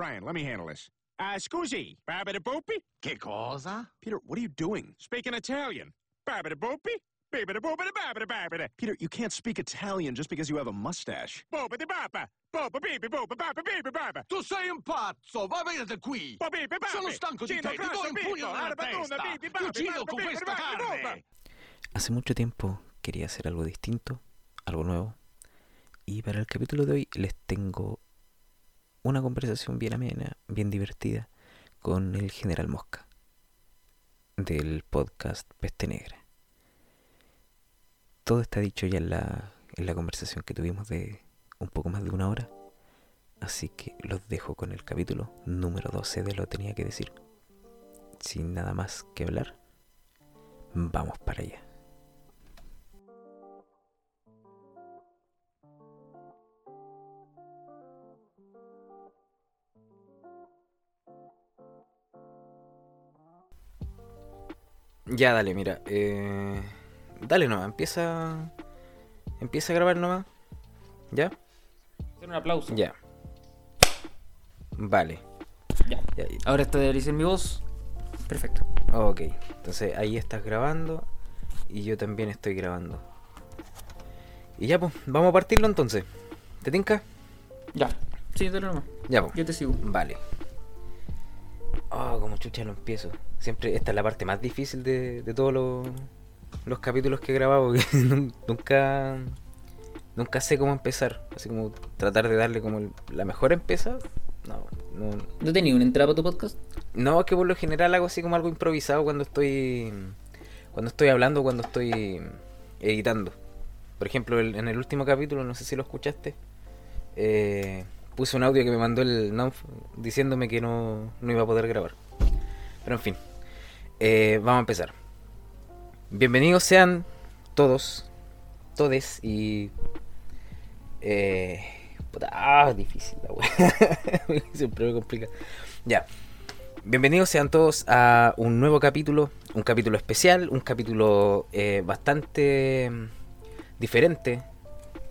Brian, let me handle this. Uh, scusi, babida boopy? Che cosa? Peter, what are you doing? Speaking Italian. Babida boopy? Babida boopida babida babida. Peter, you can't speak Italian just because you have a mustache. Boopity bapa. Bibi bopa bapa bibi baba. Tu sei un pazzo! Va via da qui! Babi. Sono stanco di te! Ti do un pugno nella testa! Ti uccido con questa carne! Hace mucho tiempo quería hacer algo distinto, algo nuevo. Y para el capítulo de hoy les tengo una conversación bien amena, bien divertida, con el general Mosca, del podcast Peste Negra. Todo está dicho ya en la, en la conversación que tuvimos de un poco más de una hora. Así que los dejo con el capítulo número 12 de Lo tenía que decir. Sin nada más que hablar, vamos para allá. Ya, dale, mira. Eh, dale nomás, empieza. Empieza a grabar nomás. ¿Ya? Hacer un aplauso. Ya. Vale. Ya. Ahora está de en mi voz. Perfecto. Ok, entonces ahí estás grabando y yo también estoy grabando. Y ya, pues, vamos a partirlo entonces. ¿Te tinca? Ya. Sí, dale nomás. Ya, pues. Yo te sigo. Vale. Oh, como chucha lo empiezo. Siempre esta es la parte más difícil de, de todos los, los capítulos que he grabado. nun- nunca nunca sé cómo empezar. Así como tratar de darle como el- la mejor empezada. No, no, ¿No tenía una entrada para tu podcast? no, es que por lo general hago así como algo improvisado cuando estoy cuando estoy hablando, cuando estoy editando. Por ejemplo, el- en el último capítulo, no sé si lo escuchaste, eh, puse un audio que me mandó el Nauf diciéndome que no, no iba a poder grabar. Pero en fin, eh, vamos a empezar. Bienvenidos sean todos, todes y... Eh, ah, difícil la wea. Siempre me complica. Ya. Bienvenidos sean todos a un nuevo capítulo, un capítulo especial, un capítulo eh, bastante mm, diferente,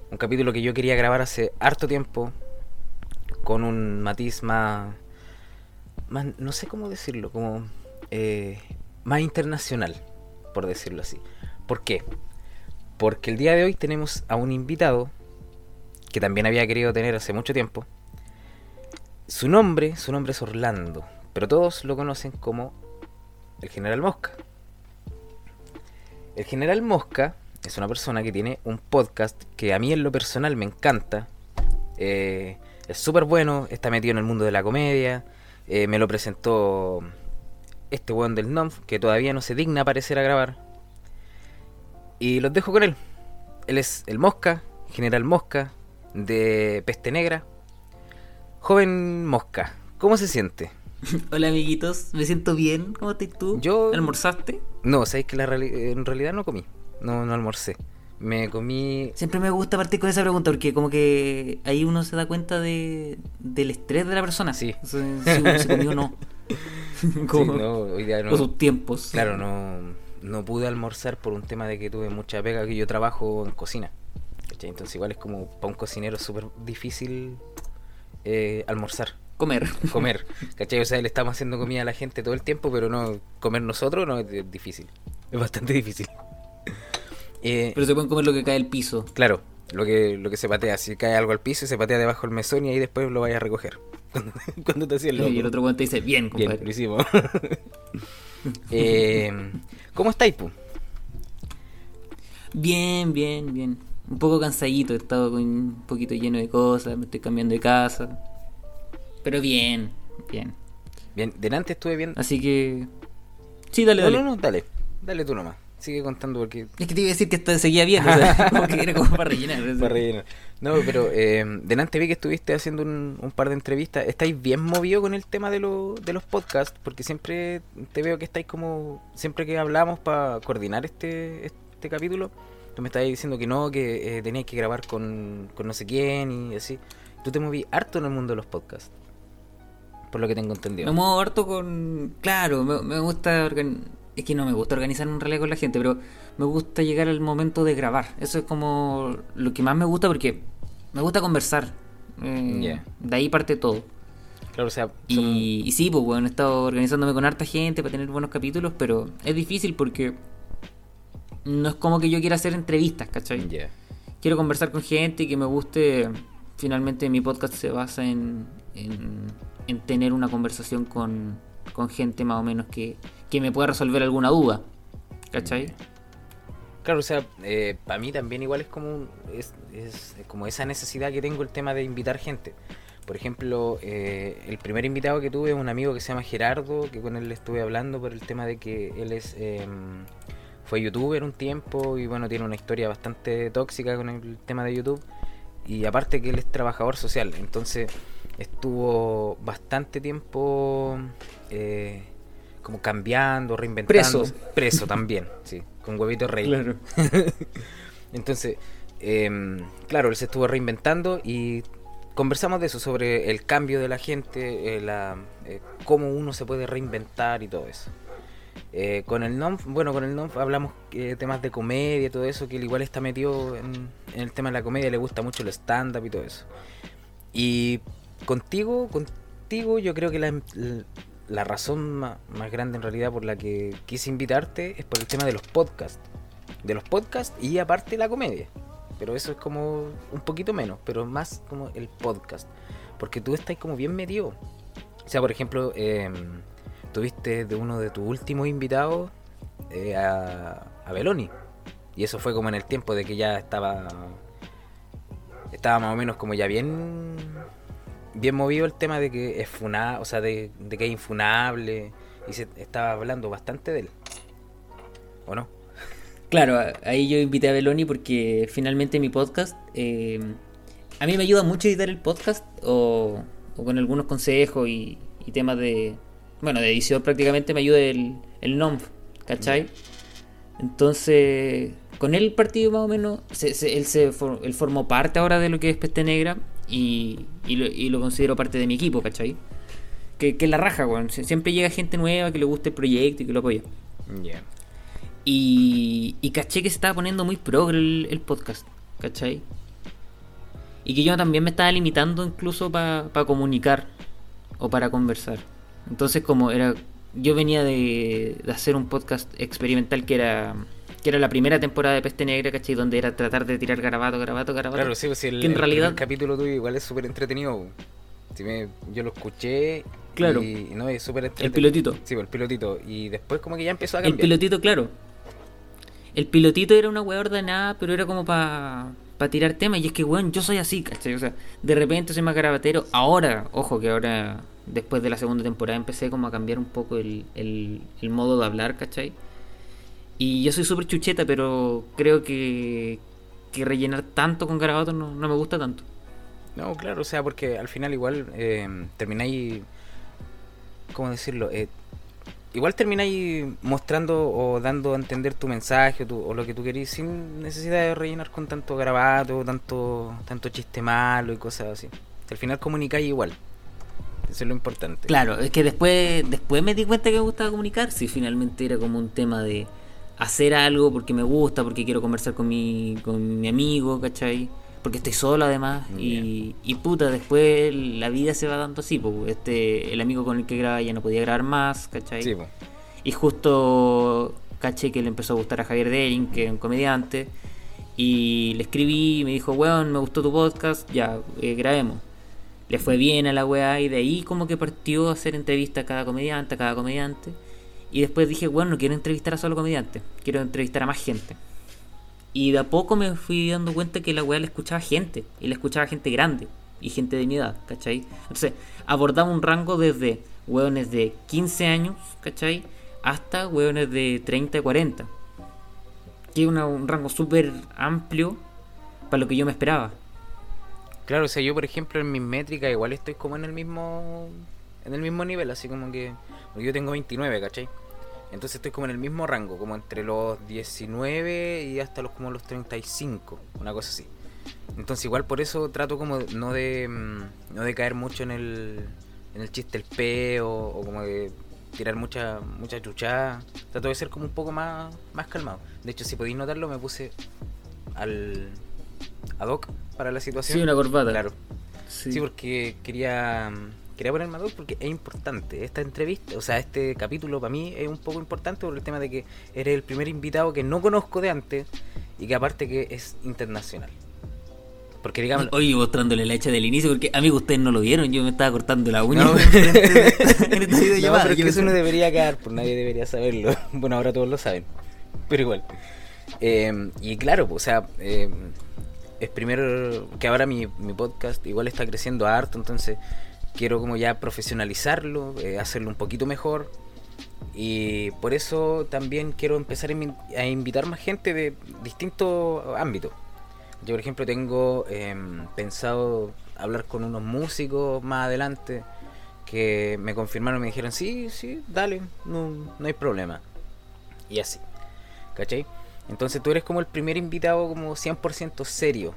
un capítulo que yo quería grabar hace harto tiempo, con un matiz más, más no sé cómo decirlo, como eh, más internacional, por decirlo así. ¿Por qué? Porque el día de hoy tenemos a un invitado que también había querido tener hace mucho tiempo. Su nombre, su nombre es Orlando, pero todos lo conocen como el General Mosca. El General Mosca es una persona que tiene un podcast que a mí en lo personal me encanta. Eh, es súper bueno, está metido en el mundo de la comedia. eh, me lo presentó este weón del NOMF, que todavía no se digna aparecer a grabar. Y los dejo con él. Él es el Mosca, General Mosca, de Peste Negra. Joven Mosca, ¿cómo se siente? Hola, amiguitos. Me siento bien. ¿Cómo estás tú? Yo- ¿Almorzaste? No, sabéis que la reali- en realidad no comí. No, no almorcé. Me comí. Siempre me gusta partir con esa pregunta porque como que ahí uno se da cuenta de, del estrés de la persona. Sí. O sea, Si, si comió o no. Como- Sí, no, hoy día no. O sus tiempos. Claro, no, no pude almorzar por un tema de que tuve mucha pega, que yo trabajo en cocina. ¿cachai? Entonces igual es como para un cocinero súper difícil eh, almorzar, Comer. comer. ¿Cachai? O sea, le estamos haciendo comida a la gente todo el tiempo, pero no comer nosotros no es difícil. Es bastante difícil. Eh, Pero se pueden comer lo que cae del piso. Claro, lo que, lo que se patea, si cae algo al piso, se patea debajo del mesón y ahí después lo vayas a recoger. Cuando, cuando te hacías loco. Y el otro guante dice, bien, Bien, compadre. lo hicimos. Eh, ¿Cómo estáis, pu? Bien, bien, bien. Un poco cansadito, he estado con un poquito lleno de cosas, me estoy cambiando de casa. Pero bien, bien. Bien, delante estuve viendo. Así que... Sí, dale, dale. no, no, dale. Dale tú nomás. Sigue contando porque. Es que te iba a decir que esto seguía bien, o sea, como que era como para rellenar. Para rellenar. No, pero eh, delante vi que estuviste haciendo un, un par de entrevistas. ¿Estáis bien movido con el tema de, lo- de los podcasts? Porque siempre te veo que estáis como. Siempre que hablamos para coordinar este, este capítulo, tú me estabas diciendo que no, que eh, tenías que grabar con, con no sé quién y así. Tú te moví harto en el mundo de los podcasts. Por lo que tengo entendido. Me muevo harto con... Claro, me, me gusta... organ- Es que no me gusta organizar un realidad con la gente, pero me gusta llegar al momento de grabar. Eso es como lo que más me gusta porque me gusta conversar. Eh. De ahí parte todo. Claro, o sea, y, sí, pues bueno, he estado organizándome con harta gente para tener buenos capítulos, pero es difícil porque no es como que yo quiera hacer entrevistas, ¿cachai? Quiero conversar con gente y que me guste. Finalmente mi podcast se basa en, en, tener una conversación con, con gente más o menos que, que me pueda resolver alguna duda, ¿cachai? Claro, o sea, eh, para mí también igual es como, es, es, como esa necesidad que tengo el tema de invitar gente. Por ejemplo, eh, el primer invitado que tuve es un amigo que se llama Gerardo, que con él estuve hablando por el tema de que él es em, fue youtuber un tiempo y bueno, tiene una historia bastante tóxica con el tema de YouTube. Y aparte que él es trabajador social, entonces estuvo bastante tiempo eh, como cambiando, reinventando. Preso. Preso también, sí, con huevito rey. Claro. entonces, em, claro, él se estuvo reinventando y conversamos de eso, sobre el cambio de la gente, eh, la, eh, cómo uno se puede reinventar y todo eso. Eh, con el NOM, bueno, con el NOM hablamos temas de comedia y todo eso, que él igual está metido en, el tema de la comedia, le gusta mucho el stand-up y todo eso. Y contigo, contigo yo creo que la, razón más, grande en realidad por la que quise invitarte es por el tema de los podcasts. De los podcasts y aparte la comedia. Pero eso es como un poquito menos, pero más como el podcast. Porque tú estás como bien medio. O sea, por ejemplo, eh, tuviste de uno de tus últimos invitados eh, a, a Beloni. Y eso fue como en el tiempo de que ya estaba. Estaba más o menos como ya bien. Bien movido el tema de que es funable, o sea, de, de que es infunable. Y se estaba hablando bastante de él. ¿O no? Claro, ahí yo invité a Beloni porque finalmente mi podcast, eh, a mí me ayuda mucho editar el podcast o, con algunos consejos y, temas de, bueno, de edición prácticamente me ayuda el, el NOMF, ¿cachai? Entonces, con él partido más o menos, él, se, él formó parte ahora de lo que es Peste Negra y, y, lo, considero parte de mi equipo, ¿cachai? Que, que es la raja, weón. Siempre llega gente nueva que le guste el proyecto y que lo apoya. Yeah. Y, y caché que se estaba poniendo muy progre el, podcast, ¿cachai? Y que yo también me estaba limitando incluso para comunicar o para conversar. Entonces como era... Yo venía de, hacer un podcast experimental que era que era la primera temporada de Peste Negra, ¿cachai? Donde era tratar de tirar garabato, garabato, garabato. Claro, sí, pues el, en realidad... capítulo tuyo igual es súper entretenido. yo lo escuché Claro. Y, no, es súper El pilotito. Sí, pues, el pilotito. Y después como que ya empezó a cambiar. El pilotito, claro. El pilotito era una weá ordenada, pero era como para pa tirar temas. Y es que, weón, yo soy así, ¿cachai? O sea, de repente soy más garabatero. Ahora, ojo, que ahora, después de la segunda temporada, empecé como a cambiar un poco el, el, modo de hablar, ¿cachai? Y yo soy súper chucheta, pero creo que, que rellenar tanto con garabatos no, no, me gusta tanto. No, claro, o sea, porque al final igual eh, termináis, ¿cómo decirlo? Eh, igual termináis mostrando o dando a entender tu mensaje o, lo que tú querís sin necesidad de rellenar con tanto grabato, tanto, tanto chiste malo y cosas así. Al final comunicáis igual. Eso es lo importante. Claro, es que después, después me di cuenta que me gustaba comunicar. Si finalmente era como un tema de hacer algo porque me gusta, porque quiero conversar con mi, con mi amigo, ¿cachai? porque estoy solo además y, y, puta, después la vida se va dando así, pues este el amigo con el que graba ya no podía grabar más, ¿cachai? Sí, Y justo caché que le empezó a gustar a Javier Dering, que es un comediante, y le escribí y me dijo, weón, me gustó tu podcast, ya, eh, grabemos. Le fue bien a la weá y de ahí como que partió a hacer entrevistas a cada comediante, a cada comediante. Y después dije, bueno, no quiero entrevistar a solo comediante, quiero entrevistar a más gente. Y de a poco me fui dando cuenta que la weá la escuchaba gente. Y la escuchaba gente grande. Y gente de mi edad, ¿cachai? Entonces, abordaba un rango desde weones de 15 años, ¿cachai? Hasta weones de 30 y 40. Que es un rango súper amplio para lo que yo me esperaba. Claro, o sea, yo por ejemplo en mis métricas igual estoy como en el mismo en el mismo nivel, así como que yo tengo 29, ¿cachai? Entonces estoy como en el mismo rango, como entre los 19 y hasta los como los 35, una cosa así. Entonces igual por eso trato como no de mm, no de caer mucho en el en el chiste el peo o como de tirar mucha mucha chuchada. Trato de ser como un poco más más calmado. De hecho, si podéis notarlo, me puse al ad hoc para la situación. Sí, una corbata. Claro. Sí, porque quería quería poner Amador porque es importante. Esta entrevista, o sea, este capítulo para mí es un poco importante por el tema de que eres el primer invitado que no conozco de antes y que aparte que es internacional. Porque digamos. Oye, mostrándole la hecha del inicio, porque amigo, ustedes no lo vieron, yo me estaba cortando la uña. No, en pero que eso no debería quedar, pues nadie debería saberlo. Bueno, ahora todos lo saben. Pero igual. Eh, y claro, pues, o sea, eh, es primero que ahora mi, mi podcast igual está creciendo harto, entonces quiero como ya profesionalizarlo, eh, hacerlo un poquito mejor. Y por eso también quiero empezar a invitar más gente de distintos ámbitos. Yo, por ejemplo, tengo em, pensado hablar con unos músicos más adelante que me confirmaron, me dijeron, sí, sí, dale, no, no hay problema. Y así, ¿cachai? Entonces tú eres como el primer invitado como 100% serio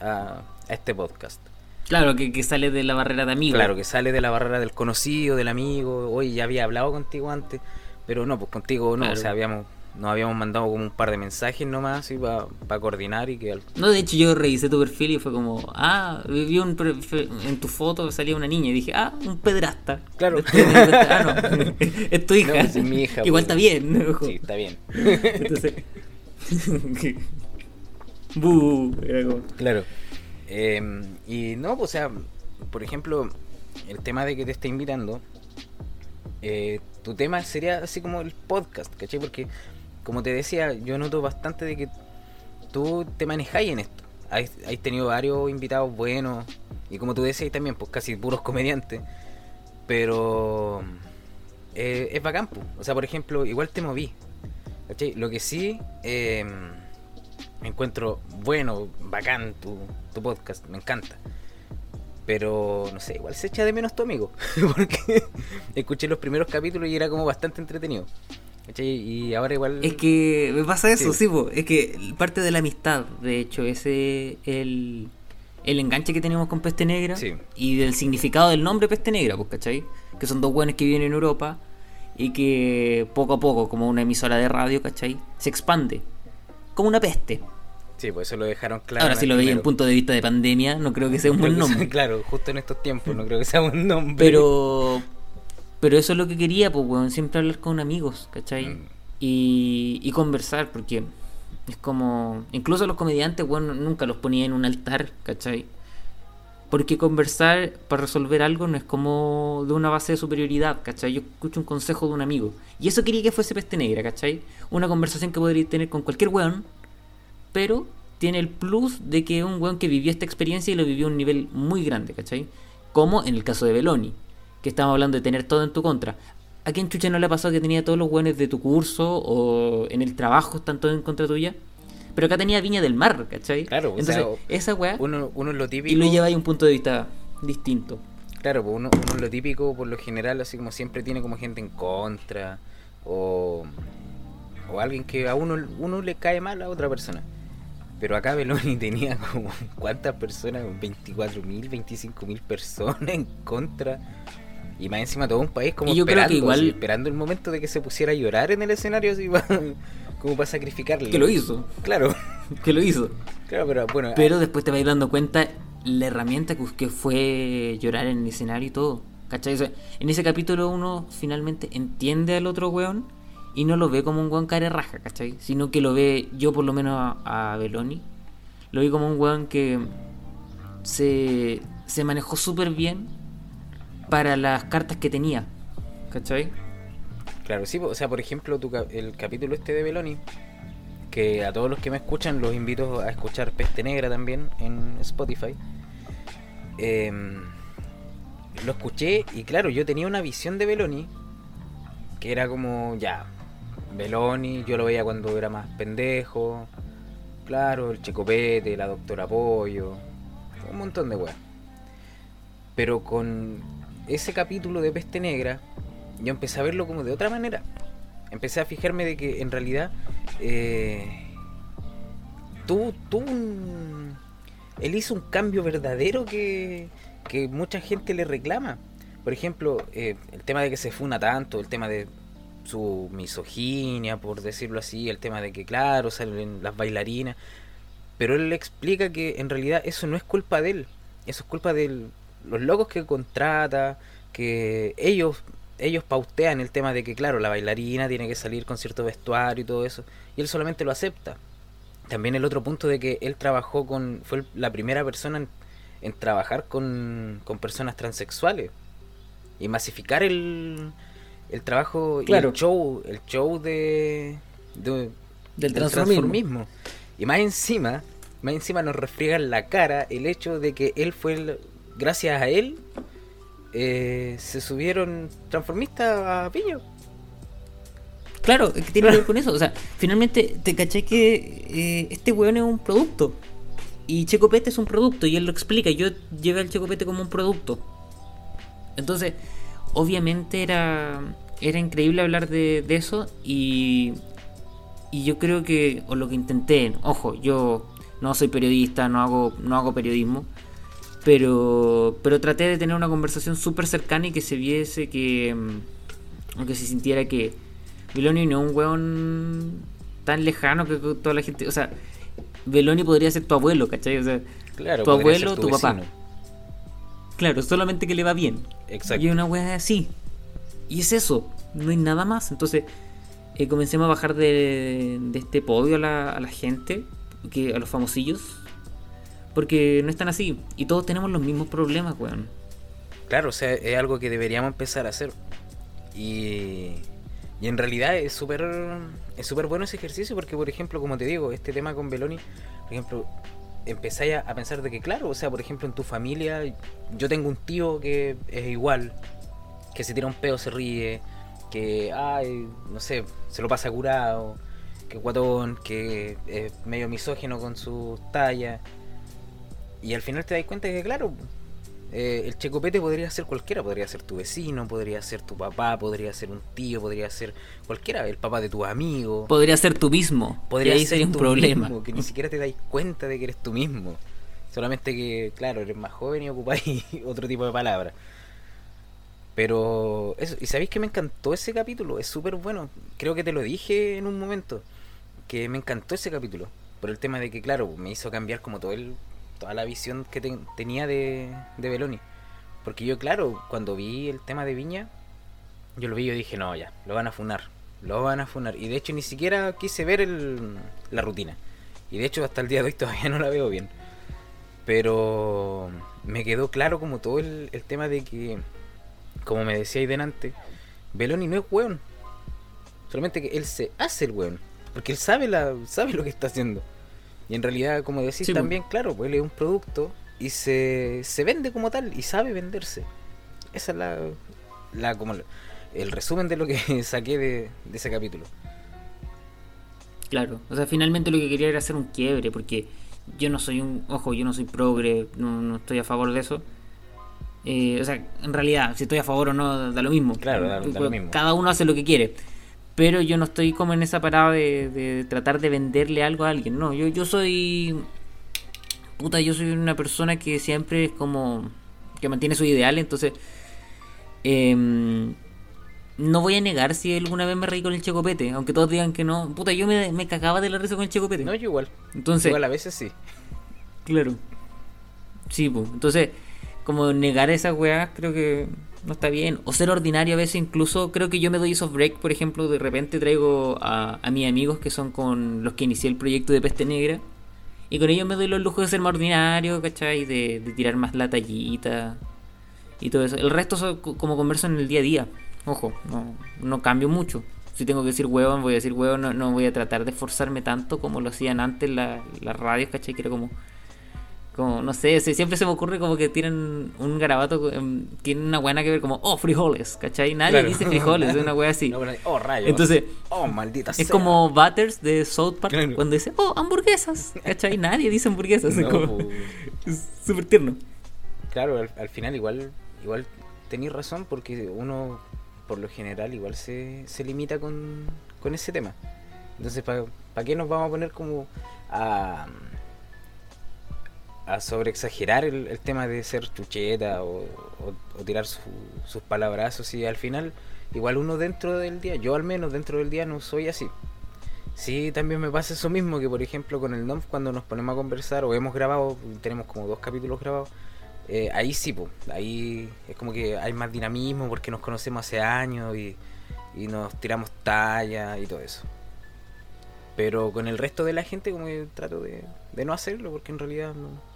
a, este podcast. Claro, que, sale de la barrera de amigos. Claro, que sale de la barrera del conocido, del amigo. Hoy ya había hablado contigo antes, pero no, pues contigo no. O sea, habíamos, nos habíamos mandado como un par de mensajes nomás y para coordinar y que... No, de hecho yo revisé tu perfil y fue como, ah, vi un en tu foto salía una niña y dije, ah, un pedrasta. Claro. ah, no, es tu hija. Pues es mi hija. Igual pues. está bien. Sí, está bien. Entonces... Claro. Em, y no, o sea, por ejemplo, el tema de que te esté invitando, eh, tu tema sería así como el podcast, ¿cachai? Porque, como te decía, yo noto bastante de que tú te manejáis en esto. Has, tenido varios invitados buenos, y como tú decías también, pues casi puros comediantes, pero eh, es bacán, o sea, por ejemplo, igual te moví, lo que sí em, encuentro bueno, bacán tu, tu podcast, me encanta. Pero no sé, igual se echa de menos tu amigo. Porque escuché los primeros capítulos y era como bastante entretenido. Y ahora igual. Es que me pasa eso, sí, es que parte de la amistad, de hecho, ese el, el enganche que tenemos con Peste Negra y del significado del nombre Peste Negra, pues, ¿cachai? Que son dos buenos que viven en Europa y que poco a poco, como una emisora de radio, ¿cachai? Se expande. Como una peste. Sí, pues eso lo dejaron claro. Ahora, si lo veis en punto de vista de pandemia, no creo que sea un buen nombre. claro, justo en estos tiempos, no creo que sea un nombre. Pero. Pero eso es lo que quería, pues, weón. Siempre hablar con amigos, ¿cachai? Mm. Y, y conversar, porque es como. Incluso los comediantes, weón, nunca los ponía en un altar, ¿cachai? Porque conversar para resolver algo no es como de una base de superioridad, ¿cachai? Yo escucho un consejo de un amigo. Y eso quería que fuese peste negra, ¿cachai? Una conversación que podría tener con cualquier weón, pero tiene el plus de que es un weón que vivió esta experiencia y lo vivió a un nivel muy grande, ¿cachai? Como en el caso de Beloni, que estamos hablando de tener todo en tu contra. ¿A quién chucha no le ha pasado que tenía todos los weones de tu curso o en el trabajo están todos en contra tuya? Pero acá tenía Viña del Mar, ¿cachai? Claro, Entonces, esa weá. Uno, uno lo típico. Y lo lleva ahí un punto de vista distinto. Claro, pues uno, uno lo típico, por lo general, así como siempre tiene como gente en contra. O, o alguien que a uno, uno le cae mal a otra persona. Pero acá Beloni tenía como cuántas personas, 24.000, 25.000 personas en contra. Y más encima todo un país como esperando, igual... esperando el momento de que se pusiera a llorar en el escenario así como para sacrificarle. Que lo hizo. Claro. que lo hizo. Claro, pero bueno. Pero después te vas dando cuenta la herramienta que fue llorar en el escenario y todo. ¿Cachai? en ese capítulo uno finalmente entiende al otro weón y no lo ve como un weón care raja, ¿cachai? Sino que lo ve, yo por lo menos a, Beloni, lo vi como un weón que se, se manejó súper bien para las cartas que tenía, ¿cachai? Claro, sí, o sea, por ejemplo, tu, el capítulo este de Beloni, que a todos los que me escuchan los invito a escuchar Peste Negra también en Spotify. Em, lo escuché y claro, yo tenía una visión de Beloni que era como, ya, Beloni, yo lo veía cuando era más pendejo, claro, el Checopete, la Doctora Pollo, un montón de weas. Pero con ese capítulo de Peste Negra, yo empecé a verlo como de otra manera. Empecé a fijarme de que en realidad eh, tuvo, un... Él hizo un cambio verdadero que, que mucha gente le reclama. Por ejemplo, eh, el tema de que se funa tanto, el tema de su misoginia, por decirlo así, el tema de que, claro, salen las bailarinas. Pero él le explica que en realidad eso no es culpa de él, eso es culpa de los locos que contrata, que ellos ellos pautean el tema de que, claro, la bailarina tiene que salir con cierto vestuario y todo eso, y él solamente lo acepta. También el otro punto de que él trabajó con, fue la primera persona en, trabajar con, con, personas transexuales y masificar el, el trabajo y el show, el show de, del, transformismo. Y más encima, más encima nos refriega en la cara el hecho de que él fue, gracias a él, eh, se subieron transformistas a Piño. Claro, ¿qué tiene que ver con eso? O sea, finalmente te caché que eh, este weón es un producto. Y Checopete es un producto, y él lo explica. Yo llevé al Checopete como un producto. Entonces, obviamente era, era increíble hablar de, de eso. Y, y yo creo que, o lo que intenté, ojo, yo no soy periodista, no hago, no hago periodismo. Pero, pero traté de tener una conversación súper cercana y que se viese que. Aunque mm, se sintiera que. Beloni no es un weón tan lejano que toda la gente. O sea, Beloni podría ser tu abuelo, ¿cachai? O sea, claro, tu abuelo, tu, papá. Claro, solamente que le va bien. Exacto. Y una weá así. Y es eso, no hay nada más. Entonces, eh, comencemos a bajar de, de este podio a la, a la gente, que, a los famosillos, porque no están así. Y todos tenemos los mismos problemas, weón. Claro, o sea, es algo que deberíamos empezar a hacer. Y, y en realidad es súper es súper bueno ese ejercicio porque, por ejemplo, como te digo, este tema con Beloni, por ejemplo, empezáis a, pensar de que, claro, o sea, por ejemplo, en tu familia, yo tengo un tío que es igual, que se tira un pedo, se ríe, que, ay, no sé, se lo pasa curado, que guatón, que es medio misógino con sus tallas. Y al final te das cuenta que, claro, eh, el checopete podría ser cualquiera, podría ser tu vecino, podría ser tu papá, podría ser un tío, podría ser cualquiera, el papá de tu amigo. Podría ser tú mismo. Podría ser un problema. que ni siquiera te dais cuenta de que eres tú mismo. Solamente que, claro, eres más joven y ocupáis otro tipo de palabras. Pero eso, y sabéis que me encantó ese capítulo, es súper bueno. Creo que te lo dije en un momento, que me encantó ese capítulo. Por el tema de que, claro, me hizo cambiar como todo el toda la visión que tenía de, de Beloni. Porque yo, claro, cuando vi el tema de Viña, yo lo vi y dije, no, ya, lo van a funar, lo van a funar. Y de hecho ni siquiera quise ver el, la rutina. Y de hecho hasta el día de hoy todavía no la veo bien. Pero me quedó claro como todo el, tema de que, como me decía ahí delante, Beloni no es weón. Solamente que él se hace el weón. Porque él sabe, la, sabe lo que está haciendo. Y en realidad, como decís también, claro, pues él es un producto y se, se vende como tal y sabe venderse. Esa es la, la como el resumen de lo que saqué de, ese capítulo. Claro, o sea, finalmente lo que quería era hacer un quiebre, porque yo no soy un, ojo, yo no soy progre, no, no estoy a favor de eso. Eh, o sea, en realidad, si estoy a favor o no, da lo mismo. Claro, da lo mismo. Cada uno hace lo que quiere pero yo no estoy como en esa parada de, tratar de venderle algo a alguien, no, yo, yo soy... Puta, yo soy una persona que siempre es como... que mantiene su ideal, entonces... Em, no voy a negar si alguna vez me reí con el checopete, aunque todos digan que no. Puta, yo me, me cagaba de la risa con el checopete. No, yo igual. Entonces, igual a veces sí. Claro. Sí, pues. Entonces, como negar esa weá, creo que no está bien. O ser ordinario a veces incluso, creo que yo me doy esos break, por ejemplo, de repente traigo a, a mis amigos que son con los que inicié el proyecto de Peste Negra. Y con ellos me doy los lujos de ser más ordinario, ¿cachai? De, de tirar más la tallita y todo eso. El resto son como converso en el día a día. Ojo, no, no cambio mucho. Si tengo que decir huevón, voy a decir huevón, no, no voy a tratar de esforzarme tanto como lo hacían antes las la radios, ¿cachai? Que era como como, no sé, siempre se me ocurre como que tienen un garabato, em, tiene una buena que ver como, oh, frijoles, ¿cachai? Nadie dice frijoles, es una wea así. oh, rayos. Entonces, oh, maldita Es como Butters de South Park cuando dice, oh, hamburguesas, ¿cachai? Nadie dice hamburguesas. es súper tierno. Claro, al, final igual, igual tenéis razón porque uno, por lo general, igual se, se limita con, con ese tema. Entonces, ¿para qué nos vamos a poner como a a sobreexagerar el, el tema de ser chucheta o, tirar sus palabrazos y al final igual uno dentro del día, yo al menos dentro del día no soy así. Sí, también me pasa eso mismo que por ejemplo con el NOMF cuando nos ponemos a conversar o hemos grabado, tenemos como dos capítulos grabados, eh, ahí sí, pues, ahí es como que hay más dinamismo porque nos conocemos hace años y, y nos tiramos talla y todo eso. Pero con el resto de la gente como que trato de, de no hacerlo porque en realidad no...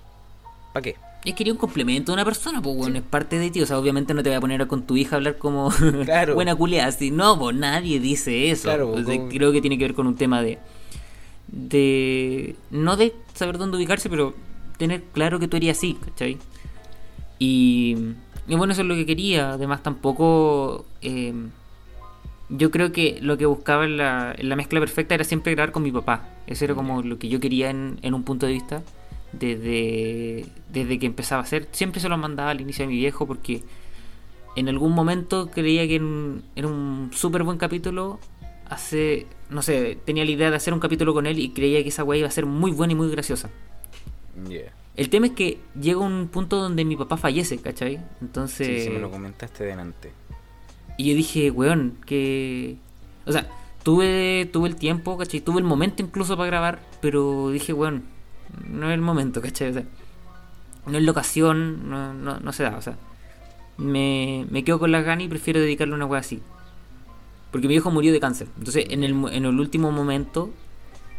¿Para qué? Es quería un complemento de una persona, pues bueno, es parte de ti. O sea, obviamente no te voy a poner con tu hija a hablar como Claro. buena culia. Así, no, pues nadie dice eso. Claro, O sea, como- Creo que tiene que ver con un tema de. de. no de saber dónde ubicarse, pero tener claro que tú eres así, ¿cachai? Y. y bueno, eso es lo que quería. Además, tampoco. eh, yo creo que lo que buscaba en la, en la mezcla perfecta era siempre grabar con mi papá. Eso era como lo que yo quería en, en un punto de vista. Desde, desde que empezaba a hacer. Siempre se lo mandaba al inicio a mi viejo porque en algún momento creía que en- era un súper buen capítulo. Hace, no sé, tenía la idea de hacer un capítulo con él y creía que esa weá iba a ser muy buena y muy graciosa. Yeah. El tema es que llega un punto donde mi papá fallece, ¿cachai? Entonces... Sí, sí, me lo comentaste delante. Y yo dije, weón, que... O sea, tuve, tuve el tiempo, ¿cachai? Tuve el momento incluso para grabar, pero dije, weón, no es el momento, ¿cachai? O sea, no es la ocasión, no, no, no se da, o sea. Me, me quedo con las ganas y prefiero dedicarle una wea así. Porque mi viejo murió de cáncer. Entonces, en el, en el último momento,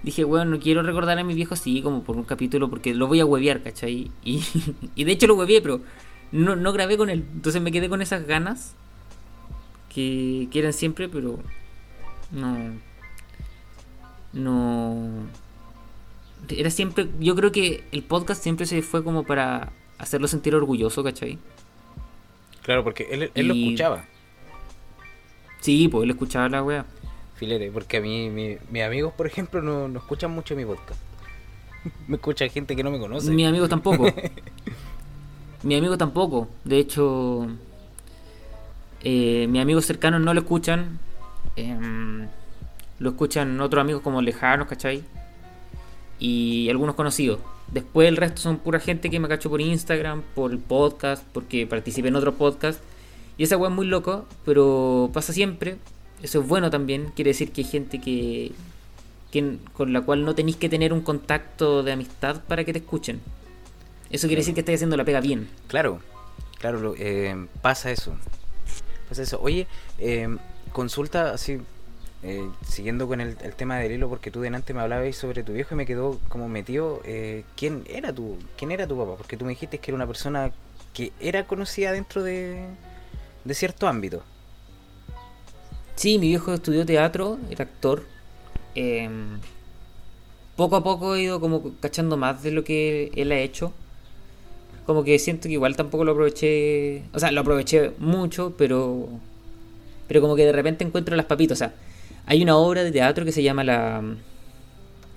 dije, weón, no quiero recordar a mi viejo así, como por un capítulo, porque lo voy a huevear, ¿cachai? Y, y de hecho lo hueveé, pero no, no grabé con él. Entonces me quedé con esas ganas que, que eran siempre, pero no. No. Era siempre. Yo creo que el podcast siempre se fue como para hacerlo sentir orgulloso, ¿cachai? Claro, porque él, él lo escuchaba, Sí, pues él escuchaba la wea. filete, porque a mí, mi- mis amigos, por ejemplo, no, no escuchan mucho mi podcast. me escucha gente que no me conoce. Mis amigos tampoco. Mis amigos tampoco. De hecho, eh, mis amigos cercanos no lo escuchan. Em, lo escuchan otros amigos como lejanos, ¿cachai? Y algunos conocidos. Después el resto son pura gente que me cacho por Instagram, por el podcast, porque participé en otro podcast. Y esa weá es muy loco, pero pasa siempre. Eso es bueno también. Quiere decir que hay gente que, que con la cual no tenéis que tener un contacto de amistad para que te escuchen. Eso quiere decir que estáis haciendo la pega bien. Claro, claro, eh, pasa eso. Pasa eso. Oye, eh, consulta así, eh, siguiendo con el, tema del hilo, porque tú delante me hablabas sobre tu viejo y me quedó como metido. eh, ¿Quién era tu, quién era tu papá? Porque tú me dijiste que era una persona que era conocida dentro de, de cierto ámbito. Sí, mi viejo estudió teatro, era actor. Em, poco a poco he ido como cachando más de lo que él ha hecho. Como que siento que igual tampoco lo aproveché. O sea, lo aproveché mucho, pero. Pero como que de repente encuentro las papitas. O sea, hay una obra de teatro que se llama La.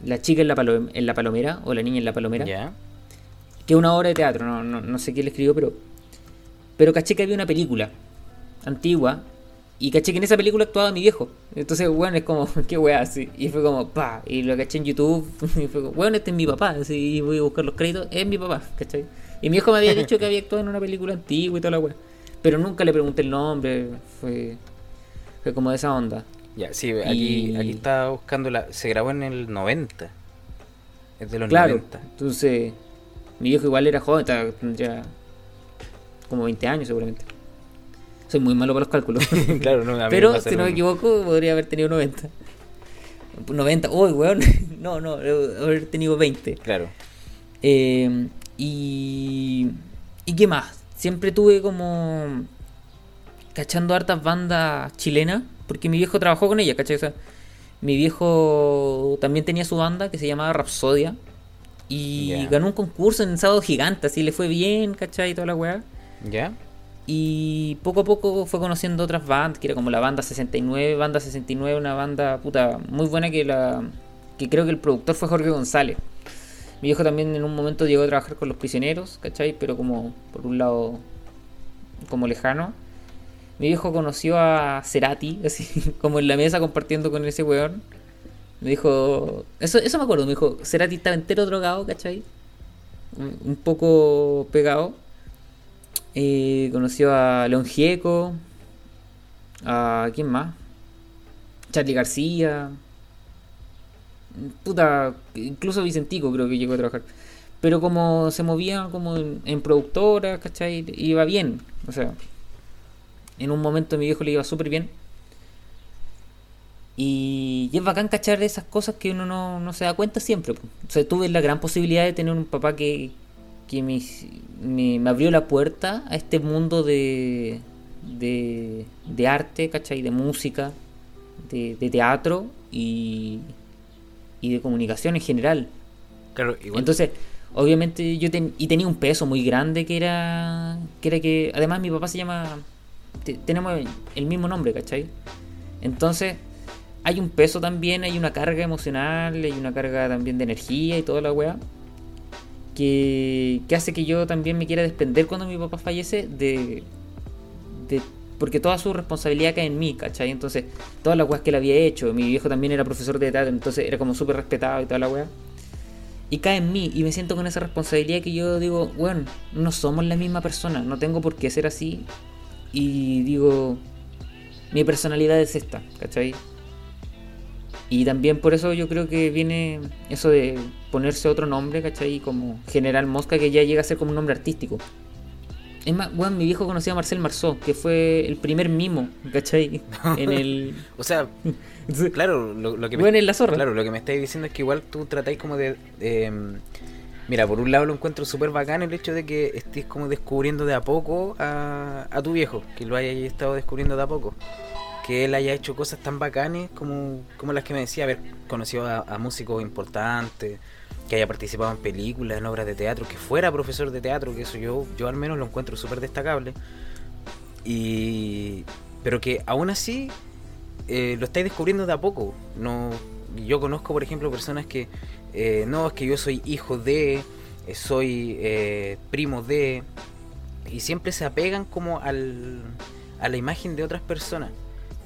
La chica en la, palo- en la palomera, o la niña en la palomera. Que es una obra de teatro, no, no, no sé quién le escribió, pero. Pero caché que había una película antigua. Y caché que en esa película actuaba mi viejo. Entonces, bueno, es como, qué weá, así. Y fue como, pa. Y lo caché en YouTube. Y fue como, bueno, este es mi papá. Así, y voy a buscar los créditos. Es mi papá, ¿cachai? Y mi viejo me había dicho que había actuado en una película antigua y toda la weá. Pero nunca le pregunté el nombre. Fue. Fue como de esa onda. Ya, sí, aquí, Y- aquí estaba buscando la. Se grabó en el 90. Es de los Claro. 90. Entonces, mi viejo igual era joven, estaba- tendría como 20 años seguramente. Soy muy malo para los cálculos. claro, no, Pero si no me equivoco, podría haber tenido 90. 90, uy, weón. No, no, haber tenido 20. Claro. Eh, y. ¿Y qué más? Siempre tuve como. cachando hartas bandas chilenas. Porque mi viejo trabajó con ellas, ¿cachai? O sea, mi viejo también tenía su banda que se llamaba Rapsodia. Y Ya. ganó un concurso en Sábado Gigante, así le fue bien, ¿cachai? Y toda la weá. ¿Ya? Y poco a poco fue conociendo otras bandas, que era como la banda 69, banda 69, una banda puta muy buena que la que creo que el productor fue Jorge González. Mi viejo también en un momento llegó a trabajar con los prisioneros, ¿cachai? Pero como por un lado como lejano. Mi viejo conoció a Cerati, así como en la mesa compartiendo con ese weón. Me dijo, eso, eso me acuerdo, me dijo, Cerati estaba entero drogado, ¿cachai? Un, poco pegado. Eh, conoció a León Gieco. A. ¿Quién más? Charlie García. Puta. Incluso Vicentico creo que llegó a trabajar. pero como se movía como en, en productora, ¿cachai? Iba bien. O sea, en un momento a mi viejo le iba súper bien. Y, y es bacán cachar esas cosas que uno no, no se da cuenta siempre. O sea, tuve la gran posibilidad de tener un papá que, que me, me, me abrió la puerta a este mundo de, de, de arte, ¿cachai? De música, de, de teatro y, y de comunicación en general. Claro, igual. Entonces, obviamente yo ten- y tenía un peso muy grande que era que era que además mi papá se llama tenemos el- mismo nombre, ¿cachai? Entonces, hay un peso también, hay una carga emocional, hay una carga también de energía y toda la weá. Que, que hace que yo también me quiera desprender cuando mi papá fallece de, de porque toda su responsabilidad cae en mí, ¿cachai? Entonces, todas las weas que él había hecho, mi viejo también era profesor de teatro, entonces era como súper respetado y toda la wea. Y cae en mí, y me siento con esa responsabilidad que yo digo, bueno, no somos la misma persona, no tengo por qué ser así. Y digo, mi personalidad es esta, ¿cachai? Y también por eso yo creo que viene eso de ponerse otro nombre, ¿cachai? Como General Mosca, que ya llega a ser como un nombre artístico. Es más, bueno, mi viejo conocía a Marcel Marceau, que fue el primer mimo, ¿cachai? En el... O sea, claro, lo, lo que Bueno, en la zorra. Claro, lo que me estáis diciendo es que igual tú tratáis como de... de, em, mira, por un lado lo encuentro súper bacán el hecho de que estés como descubriendo de a poco a, a tu viejo, que lo hayas estado descubriendo de a poco. Que él haya hecho cosas tan bacanes como, como las que me decía, haber conocido a, músicos importantes, que haya participado en películas, en obras de teatro, que fuera profesor de teatro, que eso yo, yo al menos lo encuentro súper destacable. Y... Pero que aún así eh, lo estáis descubriendo de a poco. No, yo conozco, por ejemplo, personas que eh, no, es que yo soy hijo de, eh, soy eh, primo de, y siempre se apegan como al, a la imagen de otras personas.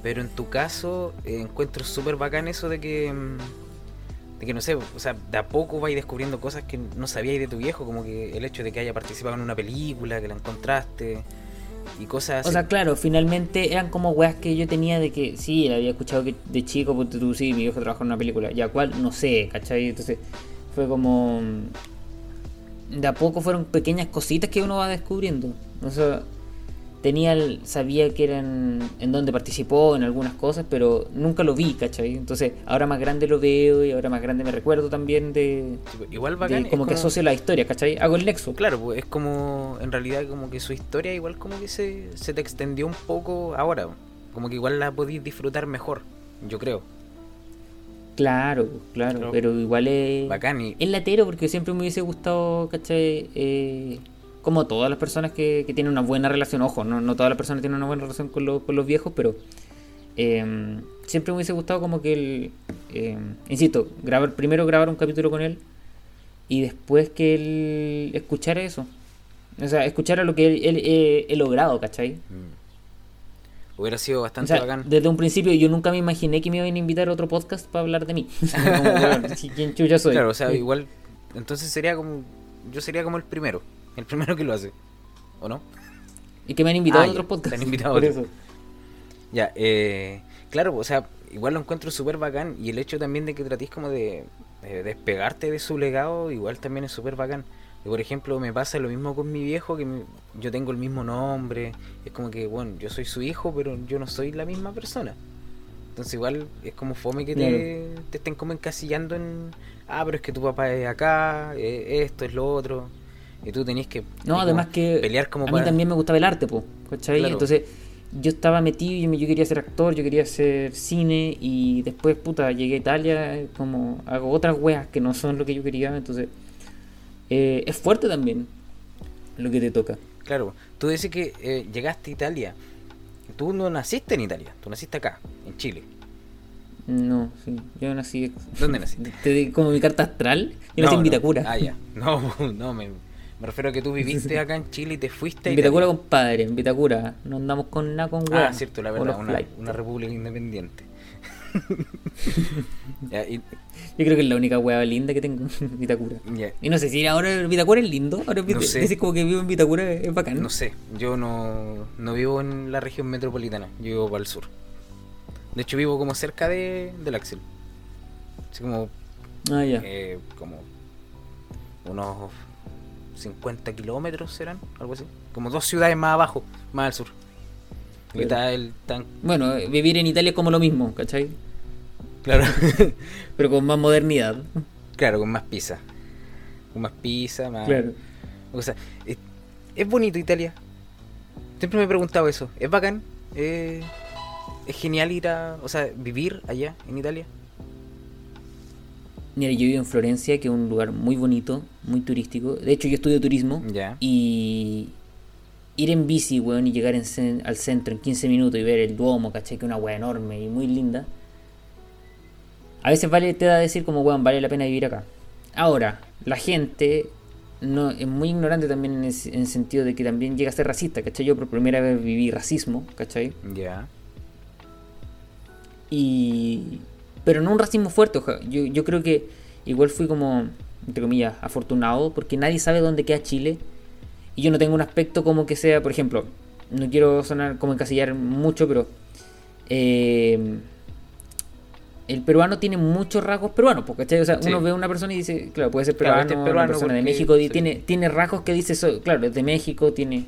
Pero en tu caso encuentro súper bacán eso de que, mm, de que no sé, o sea, de a poco vais descubriendo cosas que no sabíais de tu viejo, como que el hecho de que haya participado en una película, que la encontraste y cosas así. O sea, claro, finalmente eran como weas que yo tenía de que sí, había escuchado que de chico, porque tú sí, mi viejo trabajó en una película, ya cual, no sé, ¿cachai? Entonces fue como. De a poco fueron pequeñas cositas que uno va descubriendo. O sea, tenía el, sabía que eran en donde participó en algunas cosas, pero nunca lo vi, ¿cachai? Entonces ahora más grande lo veo y ahora más grande me recuerdo también de. igual de bacán. como que asocio la historia, ¿cachai? Hago el nexo. Claro, pues es como, en realidad como que su historia igual como que se, se te extendió un poco ahora, como que igual la podéis disfrutar mejor, yo creo. Claro, claro, Claro. pero igual es. Bacán y... Es latero porque siempre me hubiese gustado, ¿cachai? Eh, como todas las personas que, que tienen una buena relación, ojo, no, no todas las personas tienen una buena relación con, los- con los viejos, pero eh, siempre me hubiese gustado como que él, eh, insisto, grabar, primero grabar un capítulo con él y después que él escuchara eso. O sea, escuchara lo que él, él, eh, he logrado, ¿cachai? Mm. Hubiera sido O bastante sea, bacán. desde un principio yo nunca me imaginé que me iban a invitar a otro podcast para hablar de mí. Como, weón, ¿Quién chucha soy? Claro, o sea, igual, entonces sería como, yo sería como el primero, el primero que lo hace, ¿o no? Y que me han invitado Ah, a ya, otros podcasts. te han invitado a por otros. eso. Ya, eh, claro, o sea, igual lo encuentro súper bacán y el hecho también de que tratéis como de, de despegarte de su legado, igual también es súper bacán. Y por ejemplo, me pasa lo mismo con mi viejo, que mi- yo tengo el mismo nombre, es como que, bueno, yo soy su hijo, pero yo no soy la misma persona. Entonces igual es como fome que te, te estén como encasillando en, ah, pero es que tu papá es acá, eh, esto es lo otro, y tú tenés que No, ahí además como que pelear como a mí para... también me gustaba el arte, po, ¿cachai? Claro. Entonces yo estaba metido, yo, yo quería ser actor, yo quería hacer cine y después, puta, llegué a Italia, como hago otras weas que no son lo que yo quería, entonces eh, es fuerte también lo que te toca. Claro, tú dices que eh, llegaste a Italia. Tú no naciste en Italia, tú naciste acá, en Chile. No, sí, yo nací... ¿Dónde naciste? te di como mi carta astral, yo nací en Vitacura. Ah, ya. No, no, me, me refiero a que tú viviste acá en Chile y te fuiste En Vitacura, compadre, en Vitacura. No andamos con nada con Ah, weas. cierto, la verdad, una, una república independiente. Ya, y- Yo creo que es la única wea linda que tengo en Vitacura. Y no sé si ahora Vitacura es lindo. Ahora No sé. dices como que vivo en Vitacura es bacán. no sé, yo no, no vivo en la región metropolitana, yo vivo para el sur. De hecho, vivo como cerca de, del Axel. Así como Ah, ya. eh, como unos 50 kilómetros serán, algo así. Como dos ciudades más abajo, más al sur. Está el tan... Bueno, vivir en Italia es como lo mismo, ¿cachai? Claro. Pero con más modernidad. Claro, con más pizza. Con más pizza, más... Claro. O sea, es, es bonito Italia. Siempre me he preguntado eso. ¿Es bacán? Eh, ¿Es genial ir a... O sea, vivir allá, en Italia? Mira, yo vivo en Florencia, que es un lugar muy bonito, muy turístico. De hecho, yo estudio turismo. Ya. Y ir en bici, weón, y llegar en cen- al centro en 15 minutos y ver el Duomo, ¿cachai? Que es una weá enorme y muy linda. A veces vale, te da a decir como, weón, vale la pena vivir acá. Ahora, la gente no es muy ignorante también en el, en el sentido de que también llega a ser racista, ¿cachai? Yo por primera vez viví racismo, ¿cachai? Ya. Y... Pero no un racismo fuerte, oja. Yo, yo creo que igual fui como, entre comillas, afortunado, porque nadie sabe dónde queda Chile. Y yo no tengo un aspecto como que sea, por ejemplo, no quiero sonar como encasillar mucho, pero... eh, el peruano tiene muchos rasgos peruanos, porque ¿cachai? O sea, Sí. uno ve a una persona y dice, claro, puede ser Claro, peruano, este es una peruano persona de México, sí. tiene, tiene rasgos que dice, claro, es de México, tiene...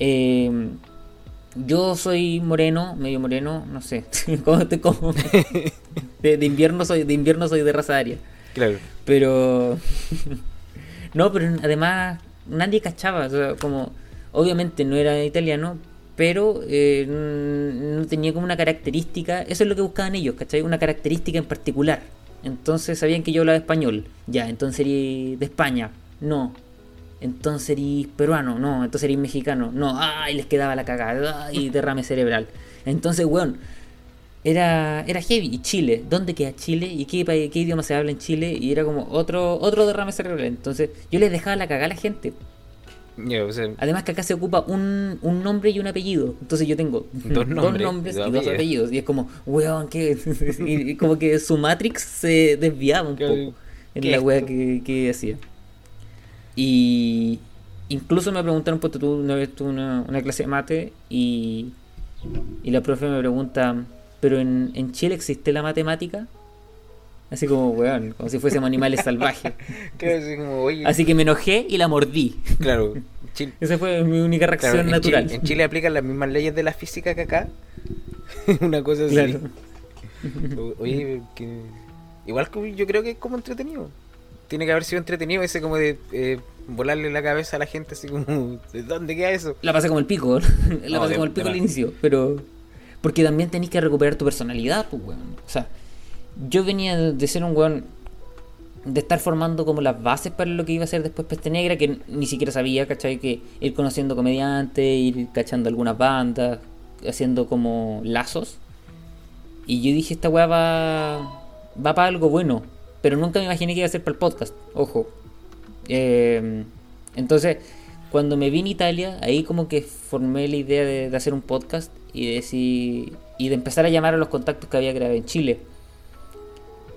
eh, yo soy moreno, medio moreno, no sé, ¿cómo te como? De, de invierno soy de invierno soy de raza aria, Claro. pero no, pero además nadie cachaba, o sea, como obviamente no era italiano, pero eh, no tenía como una característica, eso es lo que buscaban ellos, ¿cachai? Una característica en particular. Entonces sabían que yo hablaba español, ya, entonces eres de España, no. Entonces eres peruano, no, entonces eres mexicano, no, ay, les quedaba la cagada, ay, derrame cerebral. Entonces, weón, era, era heavy. Y Chile, ¿dónde queda Chile? ¿Y qué, qué idioma se habla en Chile? Y era como otro, otro derrame cerebral. Entonces, yo les dejaba la cagada a la gente. Ya, o sea, Además que acá se ocupa un, un nombre y un apellido. Entonces yo tengo Dos nombres y dos y dos apellidos. Y es como, weón, que como que su Matrix se desviaba un ¿Qué- poco en la wea que hacía. Y incluso me preguntaron, pues tú una vez tuve una, una clase de mate y, y la profe me pregunta, ¿pero en, en Chile existe la matemática? Así como, weón, como si fuésemos animales salvajes. claro, así como, oye, Así que me enojé y la mordí. claro, Chile, Esa fue mi única claro, reacción en, natural. Chile, en Chile aplican las mismas leyes de la física que acá. Una cosa así. Claro. Oye, que... igual que yo creo que es como entretenido. Tiene que haber sido entretenido ese como de eh, volarle la cabeza a la gente así como, ¿de dónde queda eso? La pasé como el pico, la No, pasé como el pico al inicio, pero porque también tenés que recuperar tu personalidad, pues weón. O sea, yo venía de ser un weón de estar formando como las bases para lo que iba a ser después Peste Negra, que ni siquiera sabía, ¿cachai? Que ir conociendo comediantes, ir cachando algunas bandas, haciendo como lazos. Y yo dije, esta weá va, va para algo bueno, pero nunca me imaginé que iba a ser para el podcast, ojo. Eh, entonces, cuando me vine a Italia, ahí como que formé la idea de, de hacer un podcast y de, decir- y de empezar a llamar a los contactos que había creado en Chile.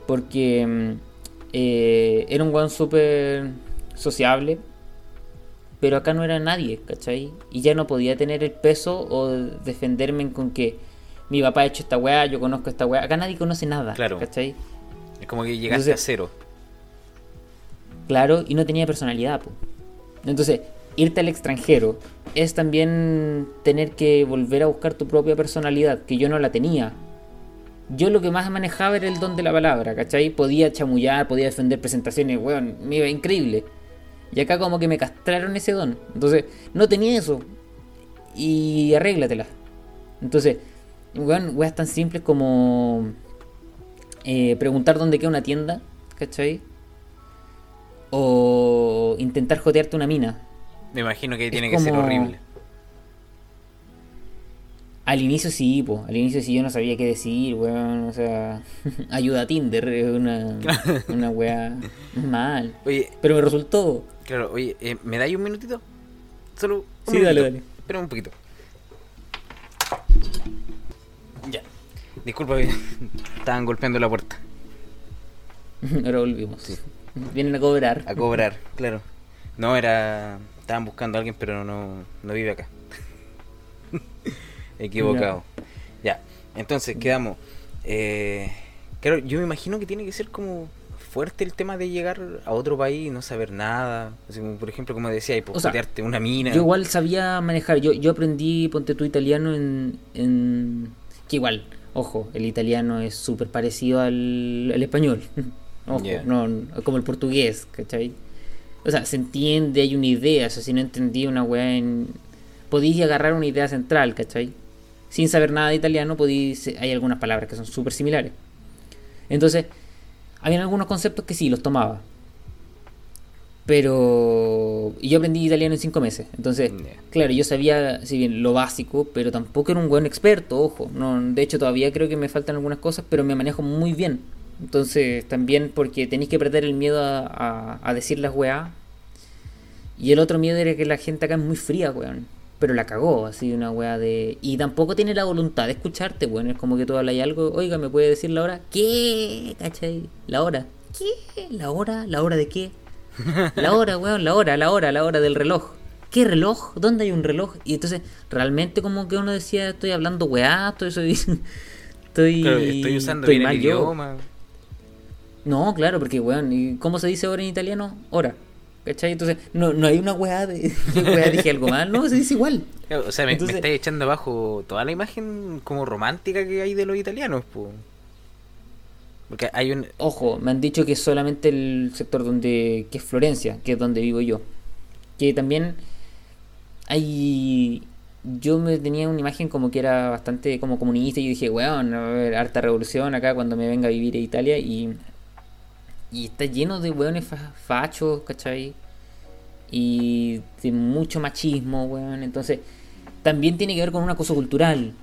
Porque mm, eh, era un weón súper sociable, pero acá no era nadie, ¿cachai? Y ya no podía tener el peso o defenderme con que mi papá ha hecho esta weá, yo conozco esta weá. Acá nadie conoce nada, Claro. ¿cachai? Es como que llegaste Entonces- a cero. Claro, y no tenía personalidad. po. Entonces, irte al extranjero es también tener que volver a buscar tu propia personalidad, que yo no la tenía. Yo lo que más manejaba era el don de la palabra, ¿cachai? Podía chamullar, podía defender presentaciones, weón, me iba increíble. Y acá como que me castraron ese don. Entonces, no tenía eso. Y arréglatela. Entonces, weón, weas tan simples como eh, preguntar dónde queda una tienda, ¿cachai? O intentar jotearte una mina. Me imagino que Es tiene que ser horrible. Al inicio sí, po. Al inicio sí yo no sabía qué decir, weón. O sea, ayuda a Tinder, es una, una wea mal. Oye, Pero me resultó. claro, oye, eh, ¿me dais un minutito? Solo un Sí, dale, dale. Espera un poquito. Disculpa, estaban golpeando la puerta. Ahora volvimos. Sí. Vienen a cobrar. A cobrar, claro. No, era. Estaban buscando a alguien, pero no, no vive acá. Equivocado. Ya. Entonces quedamos. Eh, claro, yo me imagino que tiene que ser como fuerte el tema de llegar a otro país y no saber nada. por ejemplo, como decía, y pues, una mina. Yo igual sabía manejar. Yo, yo aprendí, ponte tu italiano en, en. Que igual, ojo, el italiano es súper parecido al, español. ojo, no, como el portugués, ¿cachai? O sea, se entiende, hay una idea. O sea, si no entendí una weá en. Podéis agarrar una idea central, ¿cachai? Sin saber nada de italiano, podéis. Hay algunas palabras que son súper similares. Entonces, habían algunos conceptos que sí, los tomaba. Pero. Y yo aprendí italiano en cinco meses. Entonces, claro, yo sabía, si bien, lo básico, pero tampoco era un buen experto, ojo. No, de hecho, todavía creo que me faltan algunas cosas, pero me manejo muy bien. Entonces, también porque tenéis que perder el miedo a, a, decir las weá. Y el otro miedo era que la gente acá es muy fría, weón. Pero la cagó, así una weá de. Y tampoco tiene la voluntad de escucharte, weón. Es como que tú hablas algo, oiga, ¿me puede decir la hora? ¿Qué? ¿Cachai? ¿La hora? ¿Qué? ¿La hora? ¿La hora de qué? La hora, weón, la hora, la hora, la hora del reloj. ¿Qué reloj? ¿Dónde hay un reloj? Y entonces, realmente como que uno decía, estoy hablando weá, estoy... Estoy, estoy usando bien el idioma. No, claro, porque weón, ¿y cómo se dice hora en italiano? Hora. ¿Cachai? Entonces, no, no hay una weá de. weá dije algo mal? No, se dice igual. O sea, me, estáis echando abajo toda la imagen como romántica que hay de los italianos, pues. Porque hay un. Ojo, me han dicho que es solamente el sector donde. que es Florencia, que es donde vivo yo. Que también hay. Yo me tenía una imagen como que era bastante como comunista y dije, weón, a ver, harta revolución acá cuando me venga a vivir a Italia y y está lleno de weones fachos, ¿cachai? Y de mucho machismo, weón. Entonces, también tiene que ver con una cosa cultural.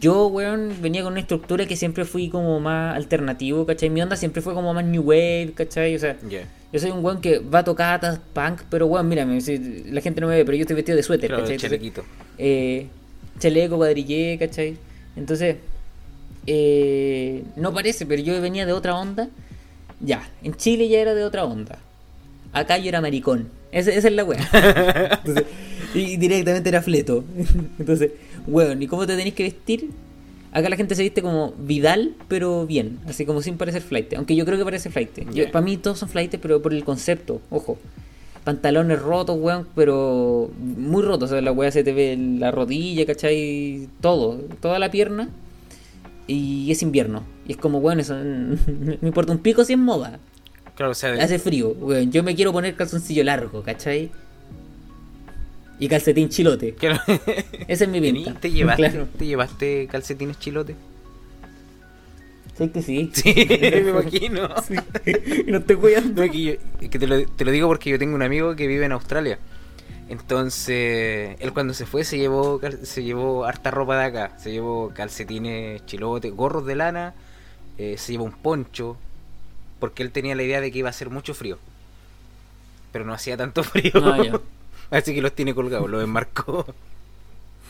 Yo, weón, venía con una estructura que siempre fui como más alternativo, ¿cachai? Mi onda siempre fue como más new wave, ¿cachai? O sea, yo soy un weón que va a tocar punk, pero weón, mírame, la gente no me ve, pero yo estoy vestido de suéter, ¿cachai? chalequito. Eh, chaleco, cuadrillé, ¿cachai? Entonces, eh, no parece, pero yo venía de otra onda ya, en Chile ya era de otra onda. Acá yo era maricón. Esa, es la wea. y directamente era fleto. Entonces, weón, ¿y cómo te tenéis que vestir? Acá la gente se viste como Vidal, pero bien. Así como sin parecer flight. Aunque yo creo que parece flight. Para mí todos son flight, pero por el concepto. Ojo. Pantalones rotos, weón, pero muy rotos. O sea, la wea se te ve la rodilla, ¿cachai? Todo. Toda la pierna y es invierno. Y es como, bueno, eso me importa un pico si es moda. Claro, o sea, Hace frío, Yo me quiero poner calzoncillo largo, ¿cachai? Y calcetín chilote. Esa es mi pinta. ¿Te llevaste, ¿Te llevaste calcetines chilote? Sí que sí. Sí, me imagino. No estoy cuidando. que, te, lo, te lo digo porque yo tengo un amigo que vive en Australia. Entonces, él cuando se fue se llevó se llevó harta ropa de acá, se llevó calcetines, chilotes, gorros de lana, eh, se llevó un poncho, porque él tenía la idea de que iba a hacer mucho frío. Pero no hacía tanto frío. Ah, Así que los tiene colgados, los enmarcó.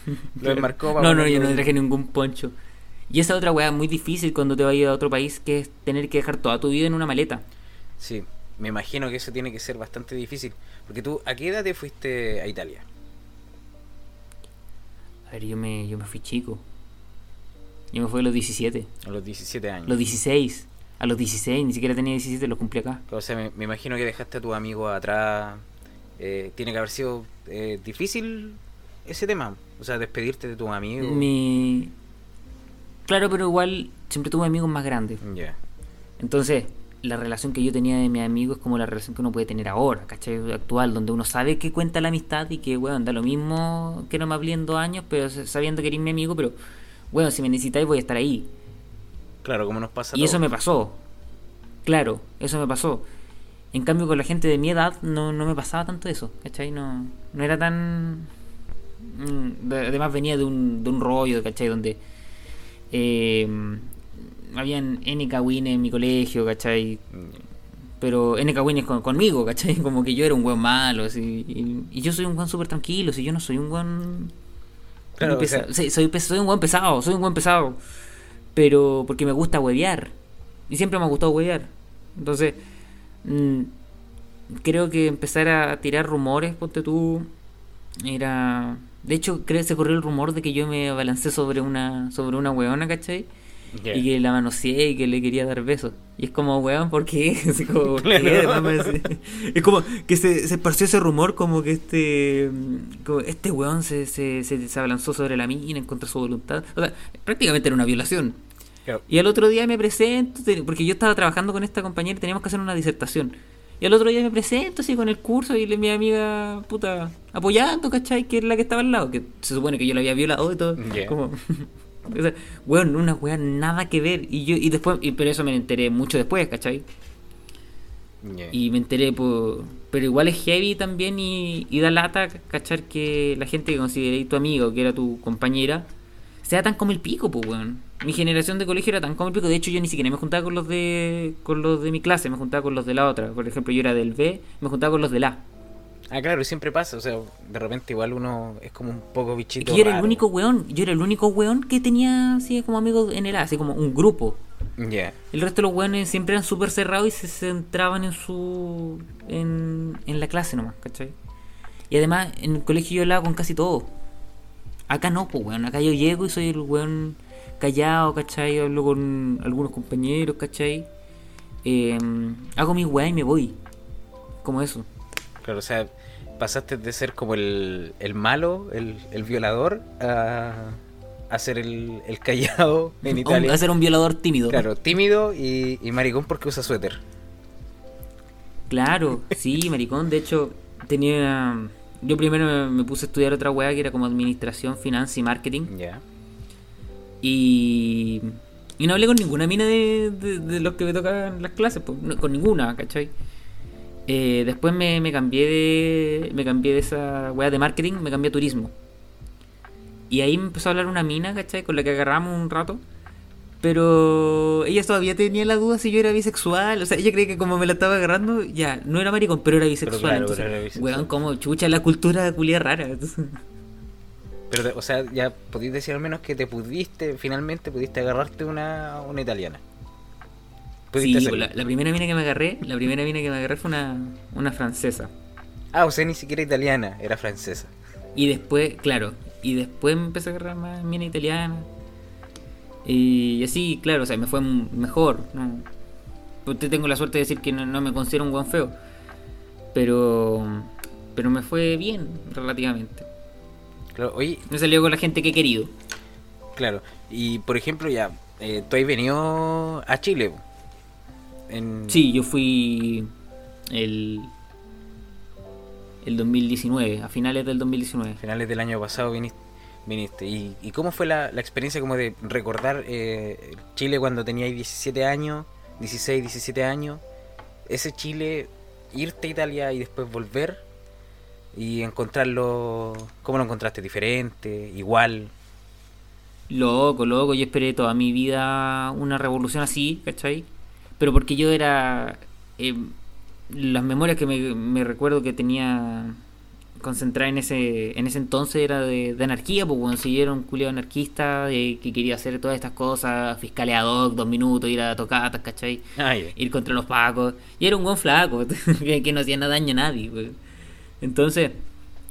los enmarcó No, no, yo no traje ningún poncho. Y esa otra weá muy difícil cuando te vas a ir a otro país, que es tener que dejar toda tu vida en una maleta. Sí, me imagino que eso tiene que ser bastante difícil. Porque tú, ¿a qué edad te fuiste a Italia? A ver, yo me, yo me fui chico. Yo me fui a los 17. A los 17 años. Los 16. A los 16, ni siquiera tenía 17, los cumplí acá. O sea, me, imagino que dejaste a tu amigo atrás. Eh, tiene que haber sido eh, difícil ese tema. O sea, despedirte de tu amigo. Mi... Claro, pero igual siempre tuve amigos más grandes. Ya. Entonces, la relación que yo tenía de mi amigo es como la relación que uno puede tener ahora, ¿cachai? Actual, donde uno sabe que cuenta la amistad y que, bueno, da lo mismo que no me hablé en dos años, pero sabiendo que eres mi amigo, pero, bueno, si me necesitáis voy a estar ahí. Claro, como nos pasa. Y eso me pasó. Claro, eso me pasó. En cambio, con la gente de mi edad no, no me pasaba tanto eso, ¿cachai? No, no era tan... Mm, además venía de un, de un rollo, ¿cachai? Donde... Eh, habían N Kawines en mi colegio, ¿cachai? Pero N Kawines con, conmigo, ¿cachai? Como que yo era un buen malo, así, y, yo soy un buen súper tranquilo, si yo no soy un buen... Claro, soy, soy, un buen pesado, soy un buen pesado. Pero porque me gusta huevear. Y siempre me ha gustado huevear. Entonces, creo que empezar a tirar rumores, ponte tú, era... De hecho, creo que se corrió el rumor de que yo me abalancé sobre una sobre una hueona, ¿cachai? Y que la manoseé y que le quería dar besos. Y es como, weón, ¿por qué? Es como que se, se esparció ese rumor como que este como este weón se, se, se, abalanzó sobre la mina en contra de su voluntad. O sea, prácticamente era una violación. Y al otro día me presento, porque yo estaba trabajando con esta compañera y teníamos que hacer una disertación. Y al otro día me presento así con el curso y mi amiga, puta, apoyando, ¿cachai? Que es la que estaba al lado, que se supone que yo la había violado y todo. Como, o sea, bueno, una weá nada que ver. Y yo, y después, y, pero eso me enteré mucho después, ¿cachai? Y me enteré, por, pero igual es heavy también y, y da lata, ¿cachar? Que la gente que consideré tu amigo, que era tu compañera, sea tan como el pico, pues, weón. Mi generación de colegio era tan pico. De hecho, yo ni siquiera me juntaba con los de con los de mi clase, me juntaba con los de la otra. Por ejemplo, yo era del B, me juntaba con los del A. Ah, claro, siempre pasa. O sea, de repente igual uno es como un poco bichito. Yo era el único weón. Yo era el único weón que tenía así como amigos en el A, así como un grupo. Ya. El resto de los weones siempre eran súper cerrados y se centraban en su. En, en la clase nomás, ¿cachai? Y además, en el colegio yo hablaba con casi todos Acá no, pues, weón. Acá yo llego y soy el weón callado, ¿cachai? Hablo con algunos compañeros, ¿cachai? Em, hago mi weá y me voy. Como eso. Claro, o sea, pasaste de ser como el, el malo, el, el, violador, a, a ser el, el callado en Italia. A ser un violador tímido. Claro, tímido y, y maricón porque usa suéter. Claro, sí, maricón. De hecho, tenía yo primero me, puse a estudiar otra weá que era como administración, finanzas y marketing. Ya. Y, y no hablé con ninguna mina de, de, los que me tocan las clases, pues, con ninguna, ¿cachai? Eh, después me, me, cambié de me cambié de esa weá de marketing, me cambié a turismo. Y ahí me empezó a hablar una mina, ¿cachai? Con la que agarramos un rato. Pero ella todavía tenía la duda si yo era bisexual. O sea, ella creía que como me la estaba agarrando, ya, no era maricón, pero era bisexual. Pero Weón, como chucha la cultura culia rara. Pero, o sea, ya podéis decir al menos que te pudiste, finalmente pudiste agarrarte una, una italiana. Sí, pues, la, la, primera mina que me agarré, la primera mina que me agarré fue una, una francesa. Ah, o sea, ni siquiera italiana, era francesa. Y después, claro, y después me empecé a agarrar más mina italiana. Y así, claro, o sea, me fue mejor. ¿no? Usted tengo la suerte de decir que no, me considero un buen feo. Pero, pero me fue bien, relativamente. Claro, oye, me salió con la gente que he querido. Claro, y por ejemplo, ya, eh, tú has venido a Chile. En... Sí, yo fui el, el 2019, a finales del 2019. A finales del año pasado viniste viniste. ¿Y, y cómo fue la, la, experiencia como de recordar eh, Chile cuando teníais 17 años, 16, 17 años? Ese Chile, irte a Italia y después volver y encontrarlo, ¿cómo lo encontraste? ¿Diferente? ¿Igual? Loco, loco, yo esperé toda mi vida una revolución así, ¿cachai? Pero porque yo era... Eh, las memorias que me, recuerdo que tenía concentrar en ese en ese entonces era de, anarquía, pues bueno, si un culiado anarquista de, que quería hacer todas estas cosas, fiscales ad hoc, dos minutos, ir a tocatas, ¿cachai? Ir contra los pacos. Y era un buen flaco, que, no hacía nada daño a nadie, pues. Entonces,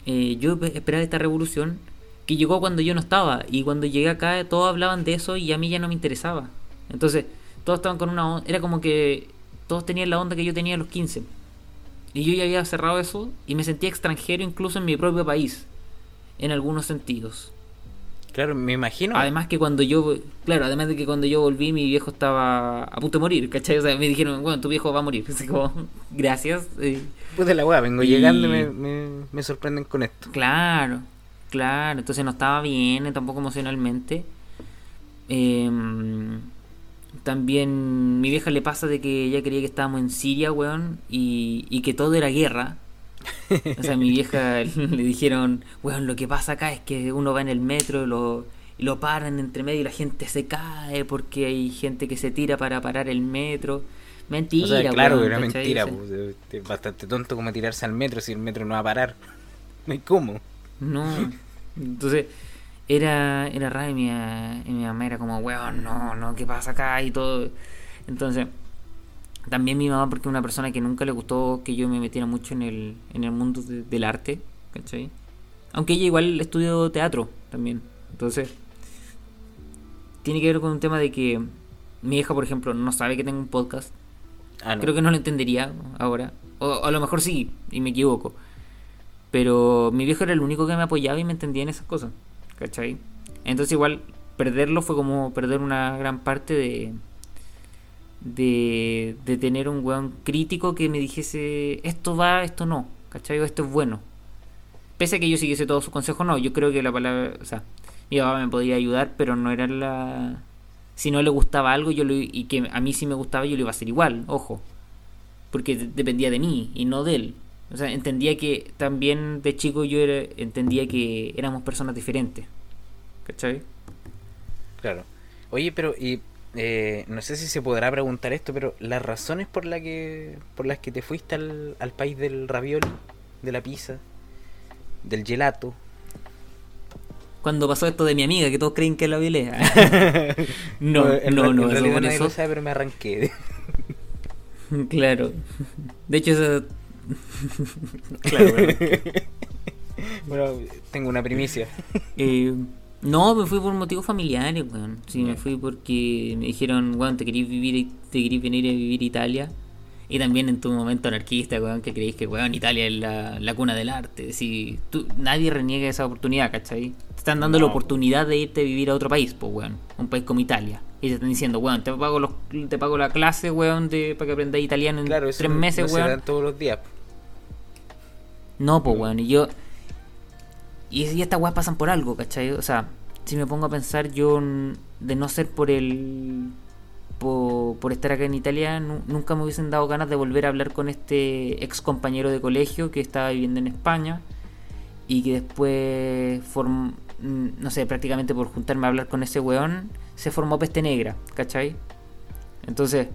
eh, yo esperaba esta revolución que llegó cuando yo no estaba. Y cuando llegué acá, todos hablaban de eso y a mí ya no me interesaba. Entonces, todos estaban con una onda. Era como que todos tenían la onda que yo tenía a los 15. Y yo ya había cerrado eso y me sentía extranjero incluso en mi propio país, en algunos sentidos. Claro, me imagino. Además que cuando yo, claro, además de que cuando yo volví mi viejo estaba a punto de morir, ¿cachai? O sea, me dijeron, bueno, tu viejo va a morir. Así como, gracias. Pues de la weá, vengo llegando y me, me, me, sorprenden con esto. Claro, claro, entonces no estaba bien, tampoco emocionalmente. Eh, también mi vieja le pasa de que ella creía que estábamos en Siria, weón, y, que todo era guerra. O sea, a mi vieja le dijeron, weón, lo que pasa acá es que uno va en el metro y lo, y lo paran entre medio y la gente se cae porque hay gente que se tira para parar el metro. Mentira, claro, era mentira, pues, es bastante tonto como tirarse al metro si el metro no va a parar. No hay cómo. No. Entonces, era, era raro y mi, mamá era como, weón, no, no, ¿qué pasa acá? Y todo. Entonces, también mi mamá, porque es una persona que nunca le gustó que yo me metiera mucho en el, en el mundo del arte, ¿cachai? Aunque ella igual estudió teatro también. Entonces, tiene que ver con un tema de que mi hija, por ejemplo, no sabe que tengo un podcast. Ah, Creo que no lo entendería ahora. O a lo mejor sí, y me equivoco. Pero mi viejo era el único que me apoyaba y me entendía en esas cosas. ¿Cachai? Entonces igual perderlo fue como perder una gran parte de... De, tener un weón crítico que me dijese esto va, esto no, ¿cachai? Esto es bueno. Pese a que yo siguiese todos sus consejos, no, yo creo que la palabra, o sea, mi papá me podía ayudar, pero no era la... Si no le gustaba algo yo lo, y que a mí sí me gustaba, yo lo iba a hacer igual, ojo. Porque dependía de mí y no de él. O sea, entendía que también de chico yo era, entendía que éramos personas diferentes. ¿Cachai? Claro. Oye, pero y eh, no sé si se podrá preguntar esto, pero las razones por la que por las que te fuiste al, al país del ravioli, de la pizza, del gelato. Cuando pasó esto de mi amiga, que todos creen que la violé. no, en no, no, en eso por eso. lo sabe, pero me arranqué. Claro. De hecho, eso... claro, bueno, tengo una primicia. Eh, no, me fui por motivos familiares, weón. Sí, me fui porque me dijeron, weón, te querís vivir, te querís venir a vivir a Italia. Y también en tu momento anarquista, weón, que creéis que, weón, Italia es la, la cuna del arte. Si tú, nadie reniega esa oportunidad, ¿cachai? Te están dando la oportunidad de irte a vivir a otro país, pues, weón. Un país como Italia. Y te están diciendo, weón, te pago, los, te pago la clase, weón, de, para que aprendas italiano en Claro, tres meses, no se weón. todos los días. No, pues, weón, y yo. Y, y estas weas pasan por algo, ¿cachai? O sea, si me pongo a pensar, yo de no ser por el. Por, por estar acá en Italia, nu- nunca me hubiesen dado ganas de volver a hablar con este ex compañero de colegio que estaba viviendo en España y que después, form- no sé, prácticamente por juntarme a hablar con ese weón, se formó Peste Negra, ¿cachai? Entonces,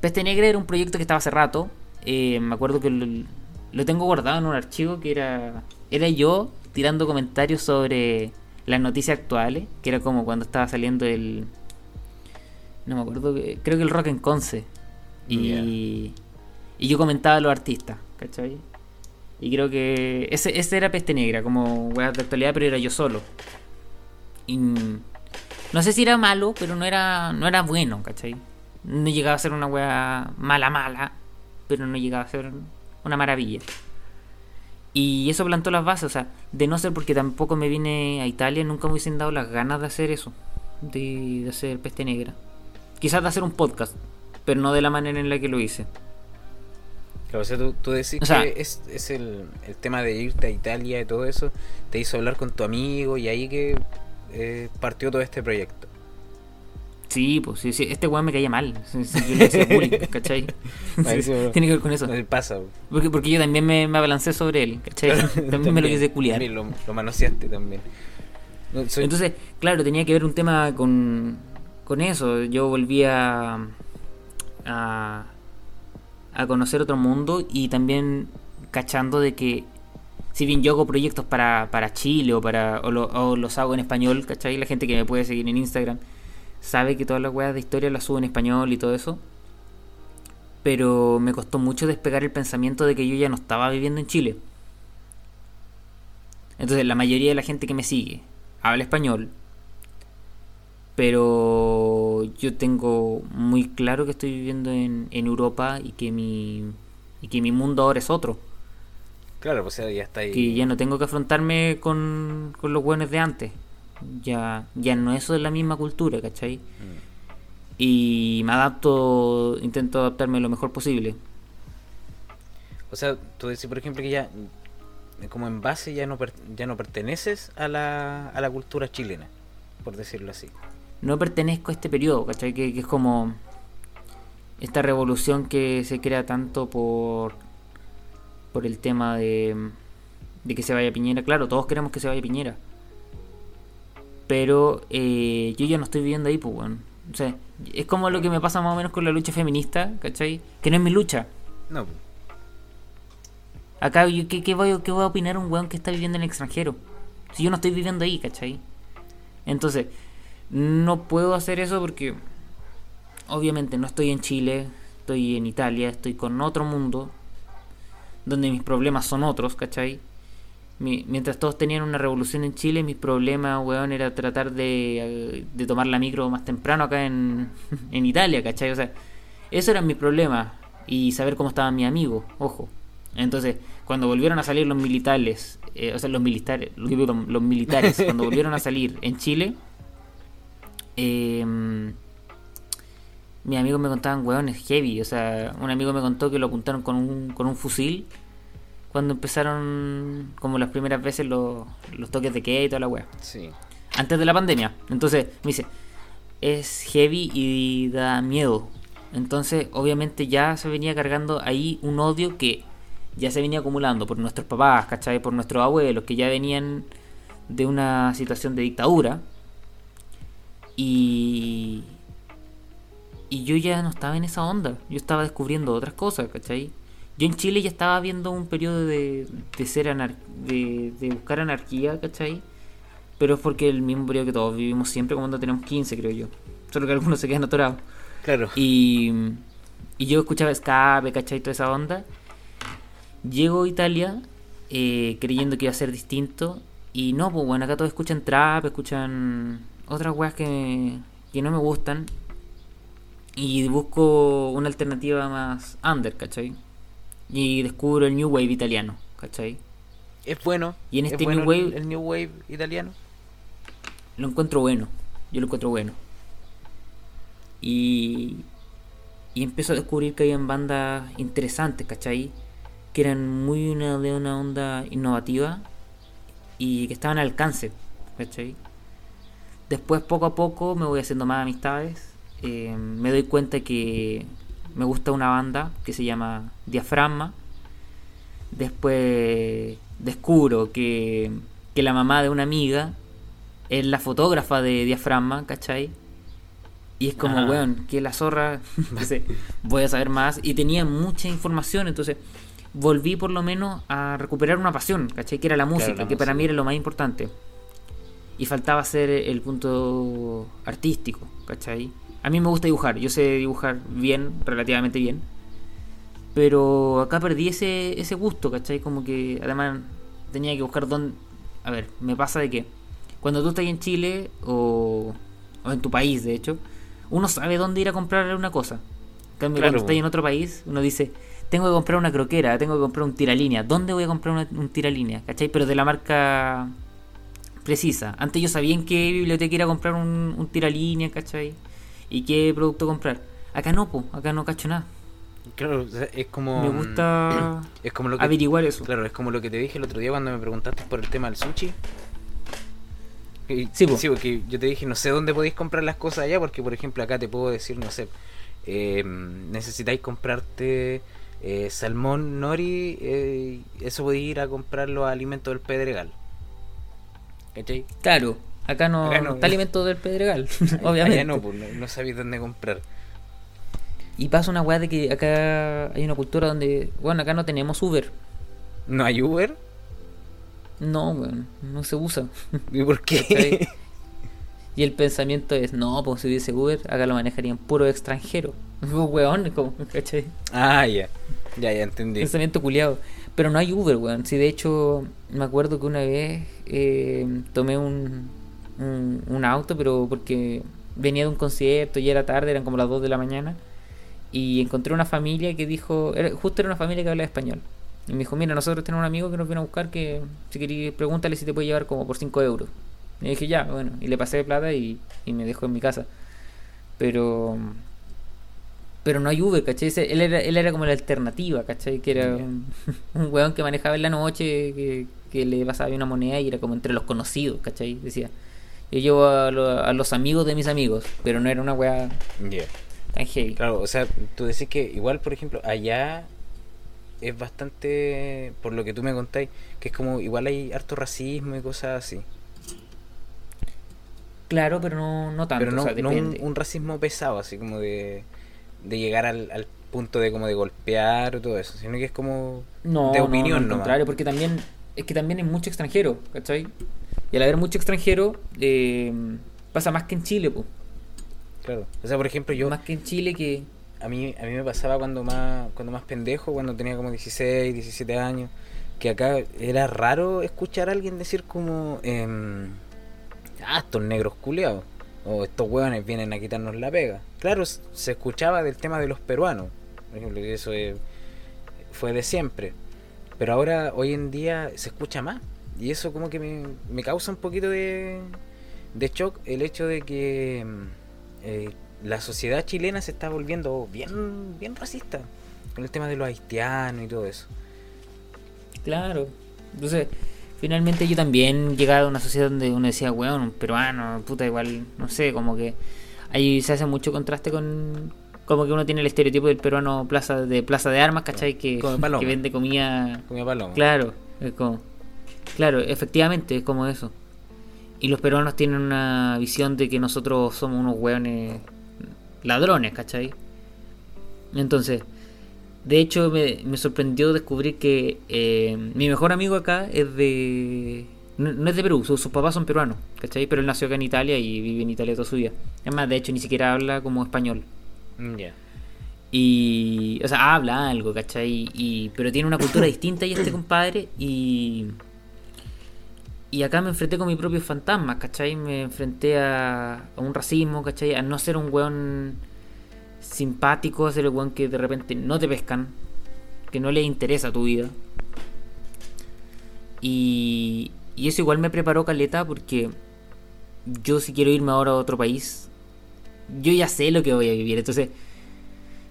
Peste Negra era un proyecto que estaba hace rato. eh, me acuerdo que lo tengo guardado en un archivo que era. Era yo tirando comentarios sobre las noticias actuales. Que era como cuando estaba saliendo el. No me acuerdo. que- Creo que el Rock en Conce. Y. Y yo comentaba a los artistas, ¿cachai? Y creo que. Ese, ese era Peste Negra, como weas de actualidad, pero era yo solo. Y. No sé si era malo, pero no era, no era bueno, ¿cachai? No llegaba a ser una wea mala, mala, pero no llegaba a ser una maravilla. Y eso plantó las bases, o sea, de no ser porque tampoco me vine a Italia, nunca me hubiesen dado las ganas de hacer eso, de, de hacer peste negra. Quizás de hacer un podcast, pero no de la manera en la que lo hice. Claro, o sea, tú, tú decís O sea- que es, es el, el tema de irte a Italia y todo eso, te hizo hablar con tu amigo y ahí que eh, partió todo este proyecto. Sí, pues sí, sí, este weón me caía mal. Yo le bullying, ¿cachai? Sí, Tiene que ver con eso. No pasa. Porque, porque yo también me, me abalancé sobre él, ¿cachai? También, me lo quise culiar. Lo, lo manoseaste también. No, soy- Entonces, claro, tenía que ver un tema con, con eso. Yo volví a, a, a conocer otro mundo y también cachando de que si bien yo hago proyectos para, para Chile o, para, o, lo- o los hago en español, ¿cachai? La gente que me puede seguir en Instagram sabe que todas las weas de historia las subo en español y todo eso. Pero me costó mucho despegar el pensamiento de que yo ya no estaba viviendo en Chile. Entonces la mayoría de la gente que me sigue habla español. Pero yo tengo muy claro que estoy viviendo en, en Europa y que mi y que mi mundo ahora es otro. Claro, pues ya está ahí. Que ya no tengo que afrontarme con, con los buenos de antes. Ya, ya no es la misma cultura, ¿cachai? Y me adapto, intento adaptarme lo mejor posible. O sea, tú decís, por ejemplo, que ya, como en base, ya no, per- ya no perteneces a la, a la cultura chilena, por decirlo así. no pertenezco a este periodo, ¿cachai? Que, que es como esta revolución que se crea tanto por por el tema de, de que se vaya Piñera. Claro, todos queremos que se vaya Piñera. Pero eh, yo ya no estoy viviendo ahí, pues, weón. O sea, es como lo que me pasa más o menos con la lucha feminista, ¿cachai? Que no es mi lucha. No, Acá, yo, ¿qué, qué voy, ¿qué voy a opinar un weón que está viviendo en el extranjero? Si yo no estoy viviendo ahí, ¿cachai? Entonces, no puedo hacer eso porque obviamente no estoy en Chile, estoy en Italia, estoy con otro mundo, donde mis problemas son otros, ¿cachai? Mientras todos tenían una revolución en Chile, mis problemas, weón, era tratar de, de tomar la micro más temprano acá en, en Italia, ¿cachai? O sea, eso era mi problema. Y saber cómo estaban mis amigos, ojo. Entonces, cuando volvieron a salir los militares, eh, o sea, los militares, los, militares, cuando volvieron a salir en Chile, eh, mis amigos me contaban, weón, es heavy. O sea, un amigo me contó que lo apuntaron con un, con un fusil cuando empezaron como las primeras veces los, los toques de queda y toda la weá. Sí. Antes de la pandemia. Entonces, me dice, es heavy y da miedo. Entonces, obviamente ya se venía cargando ahí un odio que ya se venía acumulando por nuestros papás, ¿cachai? Por nuestros abuelos, que ya venían de una situación de dictadura. Y... Y yo ya no estaba en esa onda. Yo estaba descubriendo otras cosas, ¿cachai? Yo en Chile ya estaba viendo un periodo de, de ser de, de buscar anarquía, ¿cachai? Pero es porque el mismo periodo que todos vivimos siempre, cuando tenemos 15, creo yo. Solo que algunos se quedan atorados. Claro. Y, y yo escuchaba escape, ¿cachai? Toda esa onda. Llego a Italia eh, creyendo que iba a ser distinto. Y no, pues bueno, acá todos escuchan trap, escuchan otras weas que, que no me gustan. Y busco una alternativa más under, ¿cachai? Y descubro el New Wave italiano, ¿cachai? Es bueno. Y en este New Wave. El, New Wave italiano. Lo encuentro bueno. Yo lo encuentro bueno. Y. Y empiezo a descubrir que habían bandas interesantes, ¿cachai? Que eran muy una, de una onda innovativa y que estaban al alcance, ¿cachai? Después, poco a poco, me voy haciendo más amistades. Eh, me doy cuenta que me gusta una banda que se llama Diafragma. Después descubro que, que la mamá de una amiga es la fotógrafa de Diafragma, ¿cachai? Y es como, weón, que la zorra, voy a saber más. Y tenía mucha información, entonces volví por lo menos a recuperar una pasión, ¿cachai? Que era la música, que para mí era lo más importante. Y faltaba ser el punto artístico, ¿cachai? A mí me gusta dibujar, yo sé dibujar bien, relativamente bien. Pero acá perdí ese, ese gusto, ¿cachai? Como que además tenía que buscar dónde... A ver, me pasa de que cuando tú estás en Chile o, o en tu país, de hecho, uno sabe dónde ir a comprar una cosa. En cambio, cuando estás en otro país, uno dice, tengo que comprar una croquera, tengo que comprar un tiralínea. ¿Dónde voy a comprar un tiralínea? ¿Cachai? Pero de la marca precisa. Antes yo sabía en qué biblioteca ir a comprar un, un tiralínea, ¿cachai? Y qué producto comprar. Acá no, po, acá no cacho nada. Claro, es como. Me gusta es como lo que, averiguar eso. Claro, es como lo que te dije el otro día cuando me preguntaste por el tema del sushi. sí, po. sí, porque yo te dije, no sé dónde podéis comprar las cosas allá, porque por ejemplo acá te puedo decir, no sé, eh, necesitáis comprarte eh, salmón nori, eh, eso podéis ir a comprar los alimentos del Pedregal. ¿Cachai? Claro, Acá no, está alimento del Pedregal, obviamente. no, pues, no, sabéis dónde comprar. Y pasa una weá de que acá hay una cultura donde, bueno, acá no tenemos Uber. ¿No hay Uber? No, bueno, no se usa. ¿Y por qué? Y el pensamiento es, no, pues si hubiese Uber, acá lo manejarían puro extranjero. Weón, como, ¿cachai? Ah, ya. Ya, ya entendí. Pensamiento culiado. Pero no hay Uber, weón. Si de hecho, me acuerdo que una vez eh, tomé un, un, auto, pero porque venía de un concierto y era tarde, eran como las 2 de la mañana. Y encontré una familia que dijo, justo era una familia que hablaba español. Y me dijo, mira, nosotros tenemos un amigo que nos viene a buscar que si quería pregúntale si te puede llevar como por 5 euros. Y dije, ya, bueno, y le pasé de plata y, y me dejó en mi casa. Pero pero no hay Uber, ¿cachai? Él era, él era como la alternativa, ¿cachai? Que era un, un weón que manejaba en la noche, que, que le pasaba una moneda y era como entre los conocidos, ¿cachai? Decía, yo llevo a, a, los amigos de mis amigos, pero no era una weá tan heavy. Claro, o sea, tú decís que igual, por ejemplo, allá es bastante, por lo que tú me contáis, que es como igual hay harto racismo y cosas así. Claro, pero no, no tanto. Pero no, un, racismo pesado, así como de, de llegar al, al, punto de como de golpear o todo eso, sino que es como de opinión, no, al contrario, porque también es que también hay mucho extranjero, ¿cachai? Y al haber mucho extranjero, eh, pasa más que en Chile, pues. Claro. O sea, por ejemplo, yo. Más que en Chile que. A mí, a mí me pasaba cuando más, cuando más pendejo, cuando tenía como 16, 17 años, que acá era raro escuchar a alguien decir como, eh, ah, estos negros culeados, o estos hueones vienen a quitarnos la pega. Claro, se escuchaba del tema de los peruanos, por ejemplo, eso fue de siempre, pero ahora, hoy en día, se escucha más, y eso como que me, me causa un poquito de, de shock el hecho de que eh, la sociedad chilena se está volviendo bien, bien racista con el tema de los haitianos y todo eso. Claro. Entonces, finalmente yo también llegaba a una sociedad donde uno decía, weón, un peruano, puta, igual, no sé, como que ahí se hace mucho contraste con como que uno tiene el estereotipo del peruano plaza de plaza de armas, ¿cachai? Que, que vende comida. Comida Claro, es como, claro, efectivamente es como eso. Y los peruanos tienen una visión de que nosotros somos unos weones ladrones, ¿cachai? Entonces, de hecho, me, sorprendió descubrir que eh, mi mejor amigo acá es de. No, es de Perú, sus, papás son peruanos, ¿cachai? Pero él nació acá en Italia y vive en Italia toda su vida. Es más, de hecho, ni siquiera habla como español. Mm, ya. Y. O sea, habla algo, ¿cachai? Y, pero tiene una cultura distinta y este compadre. Y. Y acá me enfrenté con mis propios fantasmas, ¿cachai? Me enfrenté a, a un racismo, ¿cachai? A no ser un weón simpático, ser el weón que de repente no te pescan, que no le interesa tu vida. Y, y eso igual me preparó caleta porque yo si quiero irme ahora a otro país, yo ya sé lo que voy a vivir. Entonces,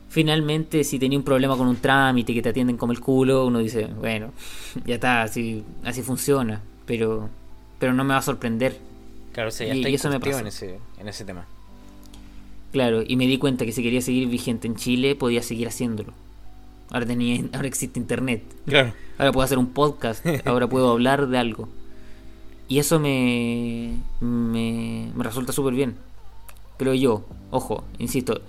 finalmente si tenía un problema con un trámite que te atienden como el culo, uno dice, bueno, ya está, así, así funciona. Pero, pero no me va a sorprender. Claro, o ya y, eso me pasó. En, ese, en ese tema. Claro, y me di cuenta que si quería seguir vigente en Chile, podía seguir haciéndolo. Ahora, tenía, ahora existe internet. Claro. Ahora puedo hacer un podcast. ahora puedo hablar de algo. Y eso me, me, me resulta súper bien. Creo yo. Ojo, insisto.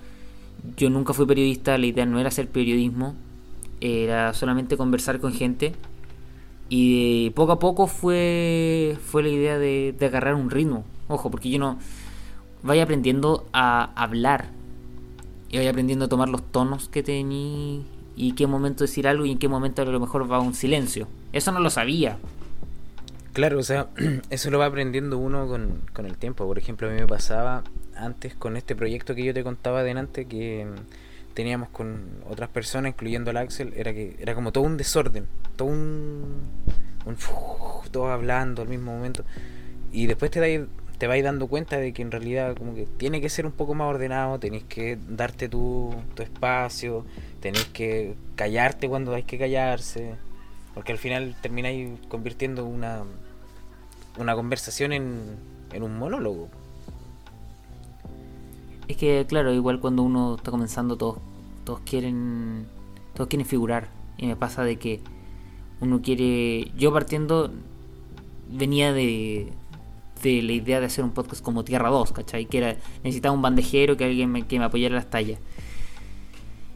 Yo nunca fui periodista. La idea no era hacer periodismo. Era solamente conversar con gente. Y poco a poco fue, fue la idea de, agarrar un ritmo. Ojo, porque yo no vaya aprendiendo a hablar y vaya aprendiendo a tomar los tonos que tení y qué momento decir algo y en qué momento a lo mejor va un silencio. Eso no lo sabía. Claro, o sea, eso lo va aprendiendo uno con, con el tiempo. Por ejemplo, a mí me pasaba antes con este proyecto que yo te contaba delante que teníamos con otras personas, incluyendo al Axel, era que era como todo un desorden, todo un, un todo hablando al mismo momento. Y después te das te vais dando cuenta de que en realidad como que tiene que ser un poco más ordenado, tenéis que darte tu, tu espacio, tenéis que callarte cuando hay que callarse, porque al final termináis convirtiendo una, una conversación en, en un monólogo. Es que claro, igual cuando uno está comenzando todos todos quieren todos quieren figurar y me pasa de que uno quiere yo partiendo venía de la idea de hacer un podcast como Tierra 2, ¿cachai? Que era, necesitaba un bandejero, que alguien me, que me apoyara las tallas.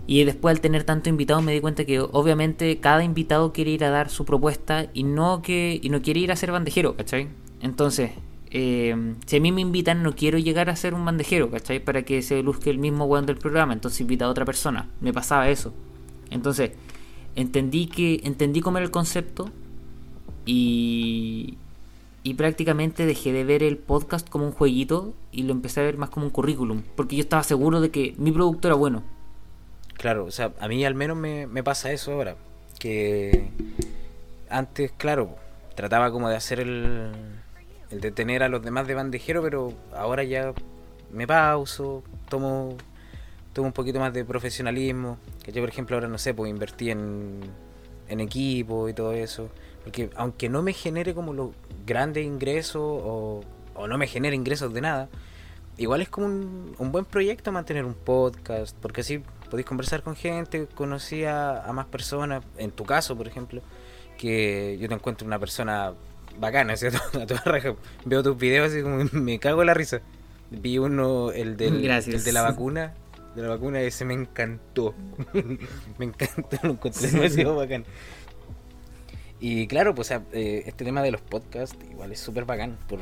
Y después al tener tanto invitado me di cuenta que obviamente cada invitado quiere ir a dar su propuesta y no que y no quiere ir a ser bandejero, ¿cachai? Entonces, eh, si a mí me invitan no quiero llegar a ser un bandejero, ¿cachai? Para que se luzque el mismo weón del programa, entonces invita a otra persona. Me pasaba eso. Entonces, entendí que entendí cómo era el concepto y, y prácticamente dejé de ver el podcast como un jueguito y lo empecé a ver más como un currículum, porque yo estaba seguro de que mi producto era bueno. Claro, o sea, a mí al menos me, pasa eso ahora, que antes, claro, trataba como de hacer el, el de tener a los demás de bandejero, pero ahora ya me pauso, tomo, tomo un poquito más de profesionalismo, que yo por ejemplo ahora no sé, pues invertí en, en equipo y todo eso, porque aunque no me genere como lo grandes ingresos o, no me genera ingresos de nada, igual es como un, buen proyecto mantener un podcast, porque así podéis conversar con gente, conocí a, más personas, en tu caso, por ejemplo, que yo te encuentro una persona bacana, ¿cierto? A toda raja. Veo tus videos y como me cago en la risa. Vi uno, el, del, el de la vacuna, de la vacuna, ese me encantó. me encantó, lo encontré demasiado bacán. Y claro, pues eh, este tema de los podcasts igual es súper bacán por,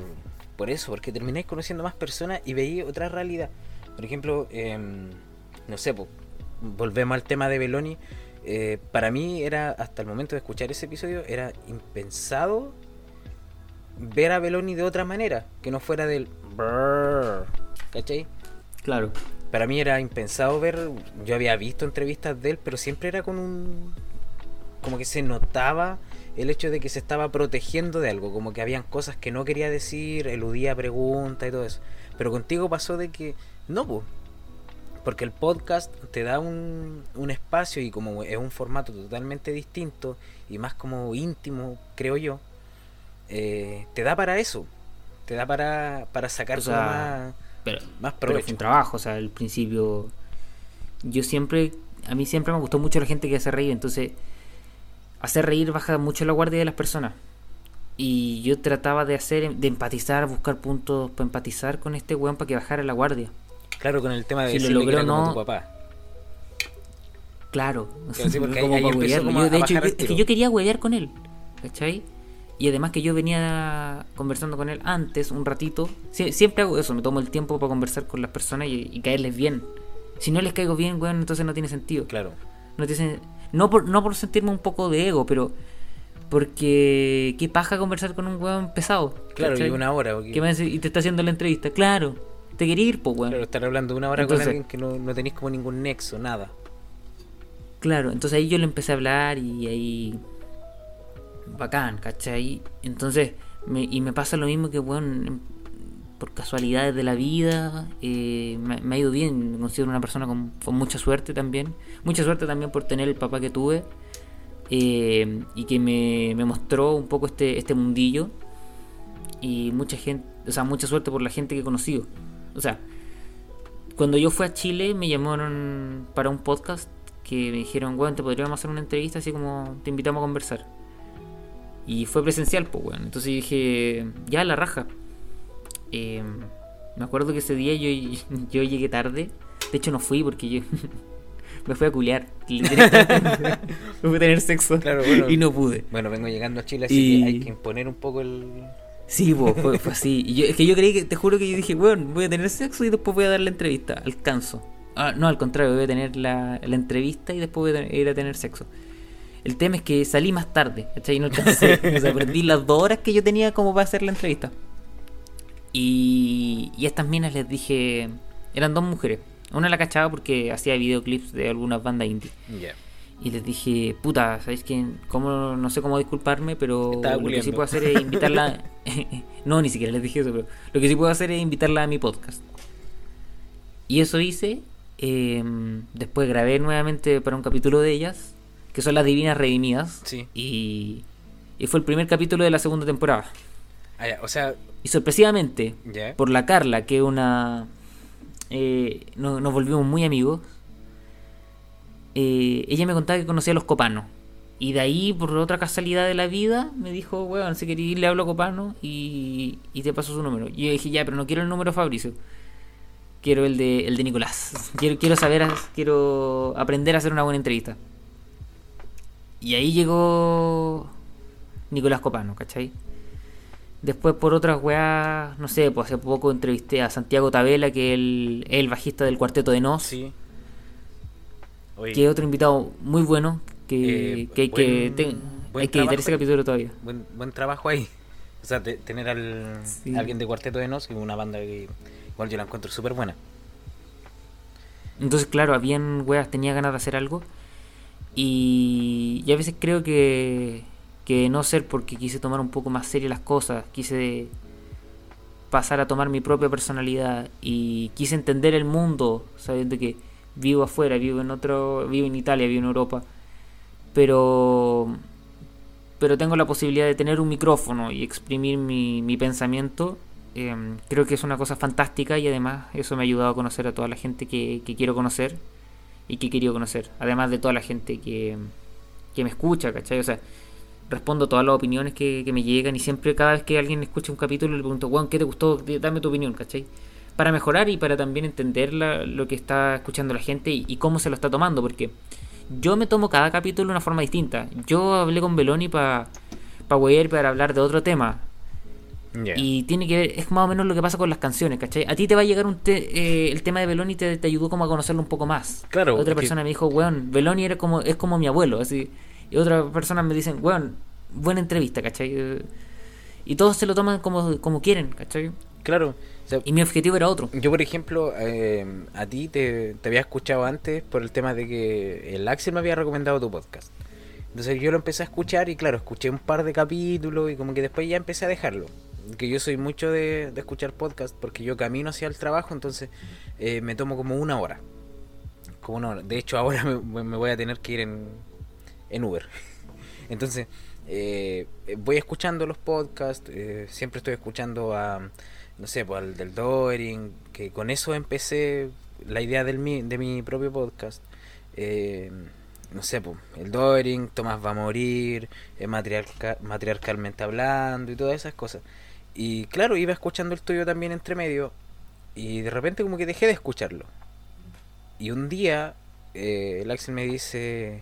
por eso, porque termináis conociendo más personas y veis otra realidad. Por ejemplo, em, no sé, pues, volvemos al tema de Beloni. eh, para mí era, hasta el momento de escuchar ese episodio, era impensado ver a Beloni de otra manera, que no fuera del... Brrr, ¿Cachai? Claro. Para mí era impensado ver, yo había visto entrevistas de él, pero siempre era con un... como que se notaba el hecho de que se estaba protegiendo de algo, como que habían cosas que no quería decir, eludía preguntas y todo eso. Pero contigo pasó de que no, pues, porque el podcast te da un, un espacio y como es un formato totalmente distinto y más como íntimo, creo yo, eh, te da para eso. Te da para, para sacar más, pero, más provecho. Pero trabajo, o sea, al principio yo siempre, a mí siempre me gustó mucho la gente que hace reír, entonces hacer reír baja mucho la guardia de las personas. Y yo trataba de hacer, de empatizar, buscar puntos para empatizar con este weón para que bajara la guardia. Claro, con el tema de si lo logró, no... tu papá. Claro, de hecho, es que yo quería huevear con él, ¿cachai? Y además que yo venía conversando con él antes, un ratito. siempre hago eso, me tomo el tiempo para conversar con las personas y, caerles bien. Si no les caigo bien, weón, entonces no tiene sentido. Claro. No, tiene, no, por, no por sentirme un poco de ego, pero porque qué paja conversar con un weón pesado. Claro, y una hora. y te está haciendo la entrevista. Claro, te quería ir, pues, weón. Claro, estar hablando una hora con alguien que no, no tenéis como ningún nexo, nada. Claro, entonces ahí yo le empecé a hablar y ahí. Bacán, ¿cachai? Entonces, me, y me pasa lo mismo que, weón, por casualidades de la vida, eh, me, ha ido bien. Me considero una persona con, con, mucha suerte también. Mucha suerte también por tener el papá que tuve eh, y que me, me mostró un poco este, este mundillo. Y mucha gente, o sea, mucha suerte por la gente que he conocido. O sea, cuando yo fui a Chile me llamaron para un podcast que me dijeron, bueno, te podríamos hacer una entrevista así como te invitamos a conversar. Y fue presencial, pues, bueno. Entonces dije, ya la raja. Eh, me acuerdo que ese día yo, yo llegué tarde. De hecho, no fui porque yo me fui a culiar. me fui a tener sexo y no pude. Bueno, vengo llegando a Chile, así que hay que imponer un poco el, Sí, fue, fue, así. Y yo, es que yo creí que, te juro que yo dije, bueno, voy a tener sexo y después voy a dar la entrevista. Alcanzo. Ah, no, al contrario, voy a tener la, la entrevista y después voy a ir a tener sexo. El tema es que salí más tarde, ¿cachai? No alcancé. o sea, perdí las dos horas que yo tenía como para hacer la entrevista. Y, y a estas minas les dije, eran dos mujeres. Una la cachaba porque hacía videoclips de algunas bandas indie. Y les dije, puta, ¿sabéis qué? ¿Cómo, no sé cómo disculparme, pero lo que sí puedo hacer es invitarla. no, ni siquiera les dije eso, pero lo que sí puedo hacer es invitarla a mi podcast. Y eso hice. Em, después grabé nuevamente para un capítulo de ellas, que son las Divinas Redimidas. Sí. Y, y fue el primer capítulo de la segunda temporada. Ah, o sea. Y sorpresivamente, por la Carla, que es una. Eh, nos volvimos muy amigos eh, ella me contaba que conocía a los copanos. Y de ahí, por otra casualidad de la vida, me dijo, weón, si quería ir, le hablo a Copano y, y te paso su número. Y yo dije, ya, pero no quiero el número de Fabricio. Quiero el de, el de Nicolás. Quiero, quiero saber, quiero aprender a hacer una buena entrevista. Y ahí llegó Nicolás Copano, ¿cachai? Después por otras weas, no sé, pues hace poco entrevisté a Santiago Tabela, que es el, bajista del cuarteto de Nos. Sí que otro invitado muy bueno que, eh, que hay que, hay que editar ese capítulo todavía. Buen, buen trabajo ahí. O sea, tener al, alguien de Cuarteto de Nos, que una banda que igual yo la encuentro súper buena. Entonces, claro, habían weas, tenía ganas de hacer algo. Y, y a veces creo que, que no ser porque quise tomar un poco más serio las cosas, quise pasar a tomar mi propia personalidad y quise entender el mundo, sabiendo que vivo afuera, vivo en otro, vivo en Italia, vivo en Europa, pero pero tengo la posibilidad de tener un micrófono y exprimir mi, mi pensamiento. Em, creo que es una cosa fantástica y además eso me ha ayudado a conocer a toda la gente que, quiero conocer y que he querido conocer. Además de toda la gente que, que me escucha, ¿cachai? O sea, respondo todas las opiniones que, me llegan y siempre cada vez que alguien escucha un capítulo le pregunto, Juan, ¿qué te gustó? Dame tu opinión, ¿cachai? para mejorar y para también entender lo que está escuchando la gente y, cómo se lo está tomando, porque yo me tomo cada capítulo de una forma distinta. Yo hablé con Beloni para pa para hablar de otro tema, Y tiene que ver, es más o menos lo que pasa con las canciones, ¿cachai? A ti te va a llegar un eh, el tema de Beloni y te, ayudó como a conocerlo un poco más. Claro. Otra persona me dijo, weón, Beloni era como, es como mi abuelo, así. Y otras personas me dicen, weón, buena entrevista, ¿cachai? Y todos se lo toman como, como quieren, ¿cachai? Claro. y mi objetivo era otro. Yo, por ejemplo, eh, a ti te, te había escuchado antes por el tema de que el Axel me había recomendado tu podcast. Entonces yo lo empecé a escuchar y claro, escuché un par de capítulos y como que después ya empecé a dejarlo. Que yo soy mucho de, escuchar podcast porque yo camino hacia el trabajo, entonces eh, me tomo como una hora. Como una hora. De hecho ahora me, voy a tener que ir en, en Uber. Entonces eh, voy escuchando los podcasts, eh, siempre estoy escuchando a, no sé, pues al del Doering, que con eso empecé la idea del, de mi propio podcast. Eh, no sé, pues, el Doring, Tomás va a morir, eh, matriarcalmente hablando y todas esas cosas. Y claro, iba escuchando el tuyo también entre medio y de repente como que dejé de escucharlo. Y un día eh, el Axel me dice,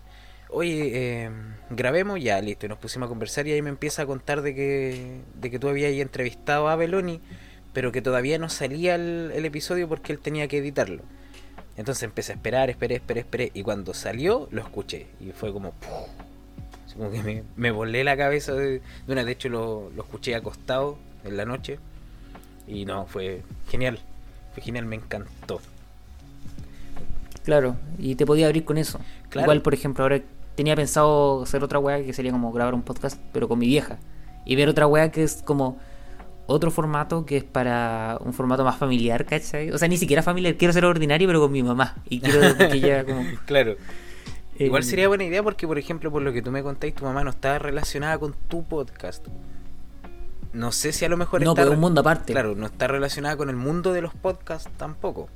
oye, eh, grabemos ya, listo. Y nos pusimos a conversar y ahí me empieza a contar de que, de que tú habías entrevistado a Beloni, pero que todavía no salía el episodio porque él tenía que editarlo. Entonces empecé a esperar, esperé, esperé, esperé. Y cuando salió, lo escuché. Y fue como. como que me, volé la cabeza de, una. De hecho, lo, escuché acostado en la noche. Y no, fue genial. Fue genial, me encantó. Claro, y te podía abrir con eso. Igual, por ejemplo, ahora tenía pensado hacer otra weá que sería como grabar un podcast, pero con mi vieja. Y ver otra weá que es como otro formato que es para un formato más familiar, ¿cachai? O sea, ni siquiera familiar, quiero ser ordinario, pero con mi mamá. Y quiero que ella como... claro. Eh, Igual sería buena idea porque, por ejemplo, por lo que tú me contáis, tu mamá no está relacionada con tu podcast. No sé si a lo mejor no, está... No, un mundo aparte. Claro, no está relacionada con el mundo de los podcasts tampoco.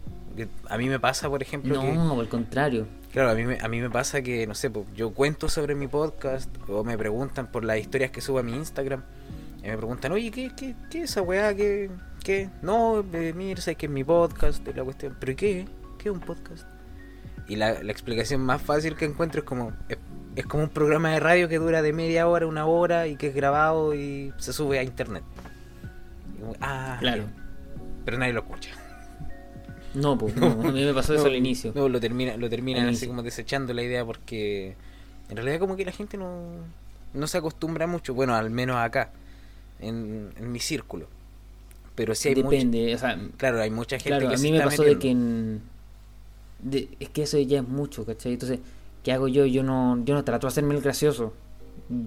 A mí me pasa, por ejemplo... No, al contrario. Claro, a mí, me, a mí me pasa que, no sé, pues, yo cuento sobre mi podcast o me preguntan por las historias que subo a mi Instagram y me preguntan, oye, ¿qué, qué, qué es esa weá? ¿Qué? ¿Qué? No, eh, mira, sabes que es mi podcast, la cuestión. ¿Pero qué? ¿Qué es un podcast? Y la, explicación más fácil que encuentro es como, es, como un programa de radio que dura de media hora, una hora y que es grabado y se sube a internet. ah, claro. Pero nadie lo escucha. No, pues, a mí me pasó eso al inicio. No, lo termina, lo terminan así como desechando la idea porque en realidad como que la gente no, no se acostumbra mucho, bueno, al menos acá en, mi círculo. Pero sí hay Depende, o sea, claro, hay mucha gente claro, a mí me pasó de que en, es que eso ya es mucho, ¿cachai? Entonces, ¿qué hago yo? Yo no, yo no trato de hacerme el gracioso.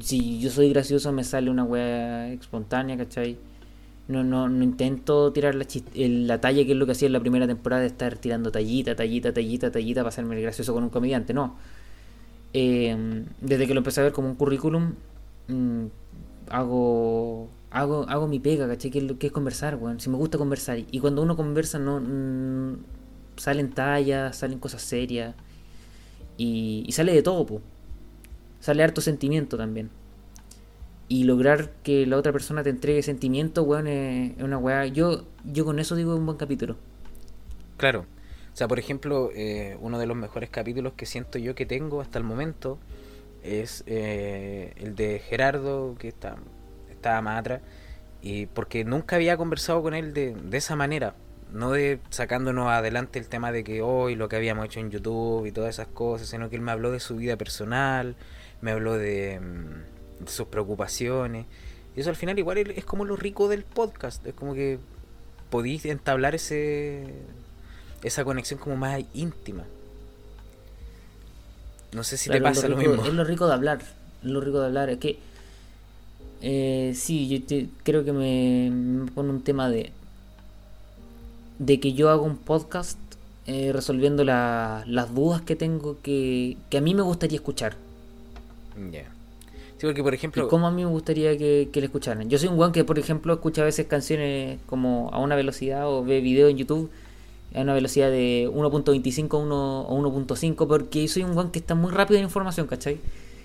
Si yo soy gracioso me sale una wea espontánea, ¿cachai? No, no, no intento tirar la, la talla que es lo que hacía en la primera temporada de estar tirando tallita, tallita, tallita, tallita para hacerme el gracioso con un comediante, no. Eh, desde que lo empecé a ver como un currículum, mm, hago hago, hago mi pega, ¿cachai? Que es, conversar, weón. Si me gusta conversar. Y cuando uno conversa, no mm, salen tallas, salen cosas serias. Y, sale de todo, po. Sale harto sentimiento también. Y lograr que la otra persona te entregue sentimiento, weón, es, una weá. Yo, yo con eso digo un buen capítulo. Claro. O sea, por ejemplo, eh, uno de los mejores capítulos que siento yo que tengo hasta el momento es eh, el de Gerardo, que está estaba más atrás, y porque nunca había conversado con él de esa manera, no de sacándonos adelante el tema de que hoy lo que habíamos hecho en YouTube y todas esas cosas, sino que él me habló de su vida personal, me habló de, mm, sus preocupaciones, y eso al final igual es como lo rico del podcast, es como que podéis entablar ese esa conexión como más íntima. No sé si te pasa lo, mismo. Es lo rico de hablar, lo rico de hablar, es que eh, sí, yo creo que me, pone un tema de de que yo hago un podcast eh, resolviendo las dudas que tengo que, que, a mí me gustaría escuchar. Ya. Sí, porque por ejemplo... ¿Cómo a mí me gustaría que, que le escucharan? Yo soy un guan que, por ejemplo, escucha a veces canciones como a una velocidad o ve videos en YouTube a una velocidad de 1.25 o 1.5 porque soy un guan que está muy rápido en información, ¿cachai?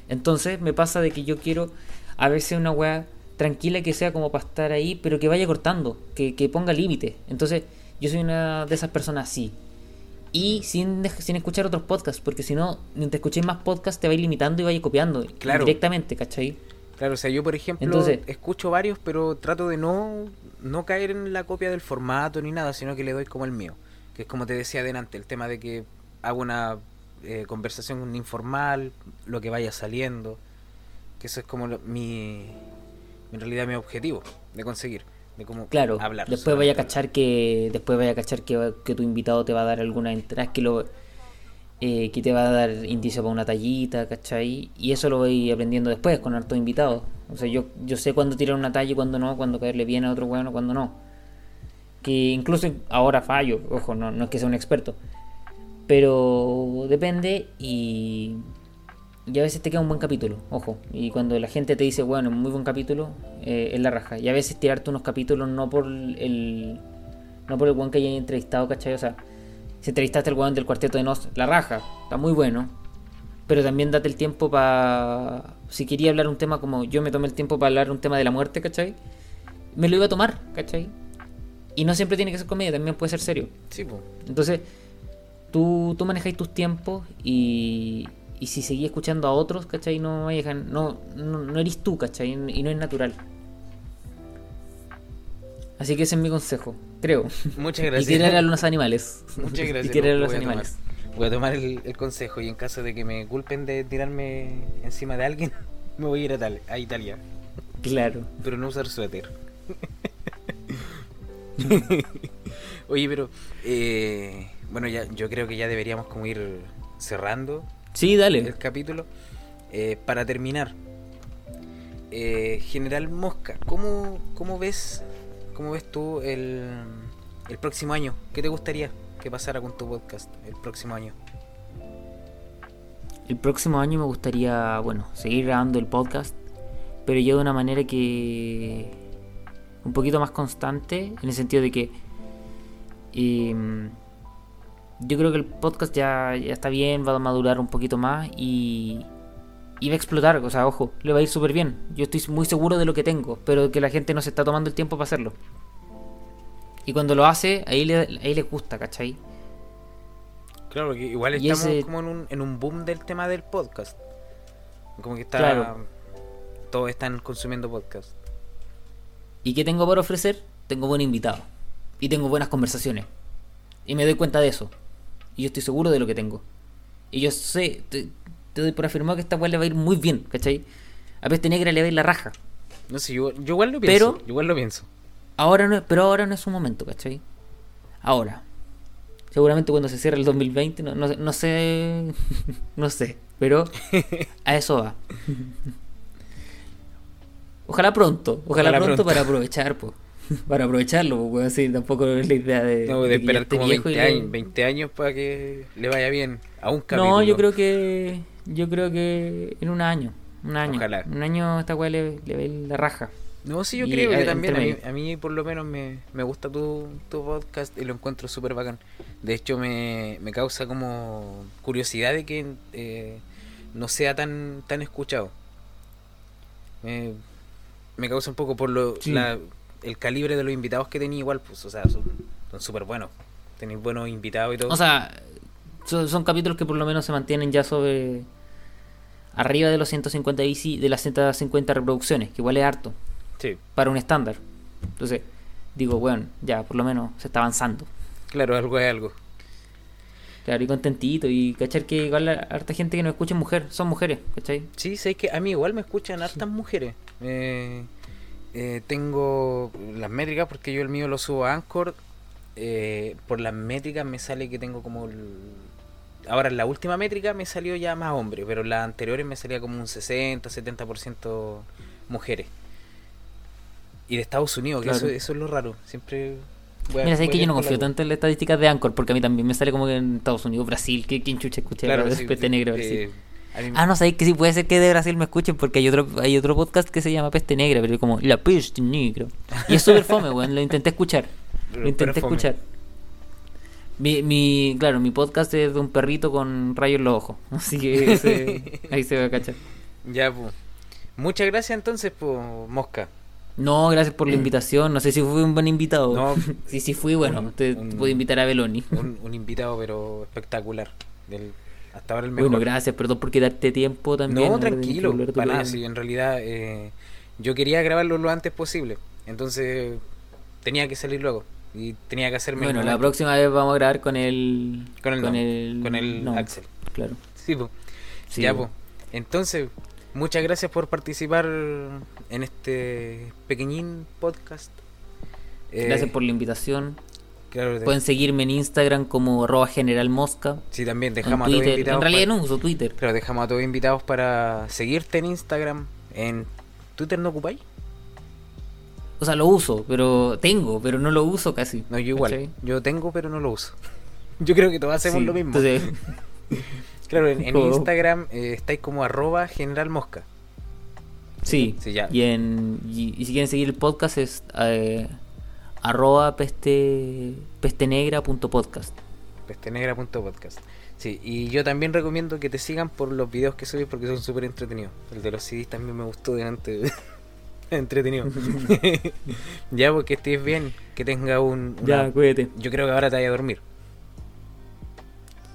Entonces me pasa de que yo quiero a veces una weá tranquila que sea como para estar ahí, pero que vaya cortando, que, ponga límite. Entonces, yo soy una de esas personas así. Y sin, sin escuchar otros podcasts, porque si no, mientras escuchéis más podcasts te vais limitando y vais copiando claro. directamente, ¿cachai? Claro, o sea, yo por ejemplo escucho varios, pero trato de no, no caer en la copia del formato ni nada, sino que le doy como el mío. Que es como te decía adelante, el tema de que hago una eh, conversación informal, lo que vaya saliendo. Que eso es como mi, en realidad mi objetivo de conseguir. De cómo claro, hablar. Después vaya a cachar que después vaya a cachar que, que tu invitado te va a dar alguna entrada que lo eh, que te va a dar indicio para una tallita, ¿cachai? Y eso lo voy aprendiendo después con hartos invitados. O sea, yo, yo sé cuándo tirar una talla y cuándo no, cuándo caerle bien a otro bueno, cuándo no. Que incluso ahora fallo, ojo, no, no es que sea un experto. Pero depende y, y a veces te queda un buen capítulo, ojo. Y cuando la gente te dice, bueno, muy buen capítulo, eh, es la raja. Y a veces tirarte unos capítulos no por el no por el buen que hayan entrevistado, ¿cachai? O sea, si entrevistaste al weón del cuarteto de Nos, la raja, está muy bueno. Pero también date el tiempo para. Si quería hablar un tema como yo me tomé el tiempo para hablar un tema de la muerte, ¿cachai? Me lo iba a tomar, ¿cachai? Y no siempre tiene que ser comedia, también puede ser serio. Sí, pues. Entonces, tú, tú manejáis tus tiempos y, y si seguís escuchando a otros, ¿cachai? No, no, no, no eres tú, ¿cachai? Y no es natural. Así que ese es mi consejo, creo. Muchas gracias. Y querer a los animales. Muchas gracias. Y querer a los animales. Voy a tomar el, consejo y en caso de que me culpen de tirarme encima de alguien, me voy a ir a, tal, a Italia. Claro. Pero no usar suéter. Oye, pero eh, bueno, ya yo creo que ya deberíamos como ir cerrando. Sí, dale. El capítulo. Eh, para terminar, eh, General Mosca, ¿cómo, ¿cómo ves ¿Cómo ves tú el, el próximo año? ¿Qué te gustaría que pasara con tu podcast el próximo año? El próximo año me gustaría, bueno, seguir grabando el podcast, pero yo de una manera que un poquito más constante, en el sentido de que em, yo creo que el podcast ya, ya está bien, va a madurar un poquito más y, y va a explotar, o sea, ojo, le va a ir súper bien. Yo estoy muy seguro de lo que tengo, pero que la gente no se está tomando el tiempo para hacerlo. Y cuando lo hace, ahí le, ahí le gusta, ¿cachai? Claro, que igual estamos como en un, en un boom del tema del podcast. Como que está. Todos están consumiendo podcast. ¿Y qué tengo para ofrecer? Tengo buen invitado. Y tengo buenas conversaciones. Y me doy cuenta de eso. Y yo estoy seguro de lo que tengo. Y yo sé, te doy por afirmado que esta weá le va a ir muy bien, ¿cachai? A Peste Negra le va a ir la raja. No sé, yo, igual lo pienso. Pero, igual lo pienso. Ahora no, pero ahora no es su momento, ¿cachai? Ahora. Seguramente cuando se cierre el 2020, no, no, no sé. no sé. Pero a eso va. Ojalá pronto. Ojalá, pronto, para aprovechar, pues. para aprovecharlo, pues, decir, tampoco es la idea de. No, de, esperar como 20 años, 20 años para que le vaya bien a un capítulo. No, yo creo que yo creo que en un año. Un año. Un año esta weá le, le ve la raja. No, sí, yo creo que también. A mí, por lo menos me, gusta tu, tu, podcast y lo encuentro súper bacán. De hecho, me, me, causa como curiosidad de que eh, no sea tan, tan escuchado. Me, me causa un poco por lo, el calibre de los invitados que tenía igual, pues, o sea, son súper buenos. Tenéis buenos invitados y todo. O sea, son, capítulos que por lo menos se mantienen ya sobre arriba de los 150 de las 150 reproducciones, que igual es harto. Sí. Para un estándar. Entonces, digo, bueno, ya por lo menos se está avanzando. Claro, algo es algo. Claro, y contentito. Y cachar que igual harta gente que nos escucha mujer, son mujeres, ¿cachai? Sí, sé que a mí igual me escuchan hartas mujeres. Eh, eh, tengo las métricas porque yo el mío lo subo a Anchor. Eh, por las métricas me sale que tengo como ahora en la última métrica me salió ya más hombre, pero en las anteriores me salía como un 60, 70% mujeres. Y de Estados Unidos, que eso, es lo raro. Siempre. Mira, sé que yo no confío tanto en las estadísticas de Anchor, porque a mí también me sale como que en Estados Unidos, Brasil, que quien chucha escucha claro, Peste Negra. Eh, ah, no, sabéis que sí puede ser que de Brasil me escuchen, porque hay otro hay otro podcast que se llama Peste Negra, pero como La Peste Negra. Y es súper fome, weón, lo intenté escuchar. Lo intenté escuchar. Mi, mi, claro, mi podcast es de un perrito con rayos en los ojos. Así que ahí se va a cachar. Ya, pues. Muchas gracias entonces, pues, Mosca. No, gracias por la invitación. No sé si fui un buen invitado. No, sí, fui, bueno, te, puedo invitar a Beloni. Un, un, invitado, pero espectacular. Del hasta ahora el mejor. Bueno, gracias, perdón por quedarte tiempo también. No, tranquilo, para nada, sí, en realidad eh, yo quería grabarlo lo antes posible, entonces tenía que salir luego y tenía que hacerme... Bueno, la próxima vez vamos a grabar con el... Con el, con el, con el Axel. Claro. Sí, pues. ya, pues. Entonces, muchas gracias por participar en este pequeñín podcast. Gracias eh, por la invitación. Pueden seguirme en Instagram como arroba general mosca. Sí, también dejamos a todos invitados. En realidad no uso Twitter. Pero dejamos a todos invitados para seguirte en Instagram. ¿En Twitter no ocupáis? O sea, lo uso, pero tengo, pero no lo uso casi. No, yo igual. Yo tengo, pero no lo uso. Yo creo que todos hacemos lo mismo. claro, en, Instagram eh, estáis como arroba general mosca. Sí, sí ya. Y, en, y, si quieren seguir el podcast es eh, arroba peste, pestenegra.podcast. Pestenegra.podcast. Sí, y yo también recomiendo que te sigan por los videos que subes porque son súper entretenidos. El de los CDs también me gustó delante. entretenido. ya, porque estés bien, que tenga un. Ya, cuídate. Yo creo que ahora te vaya a dormir.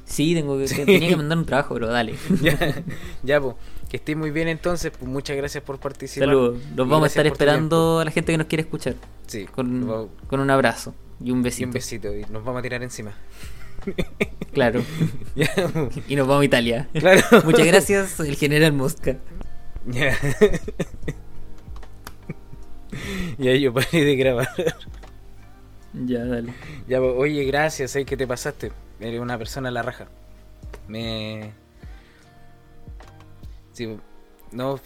Sí, tengo que, tenía que mandar un trabajo, pero dale. ya, ya, pues. Que estés muy bien entonces, pues muchas gracias por participar. Saludos. Nos vamos a estar esperando a la gente que nos quiere escuchar. Sí. Con, con un abrazo y un besito. Y un besito, y nos vamos a tirar encima. Claro. y nos vamos a Italia. Claro. Muchas gracias, el general Mosca. Ya. y ahí yo paré de grabar. Ya, dale. Ya, oye, gracias, ¿eh? que te pasaste. Eres una persona a la raja. Me. Sí, no,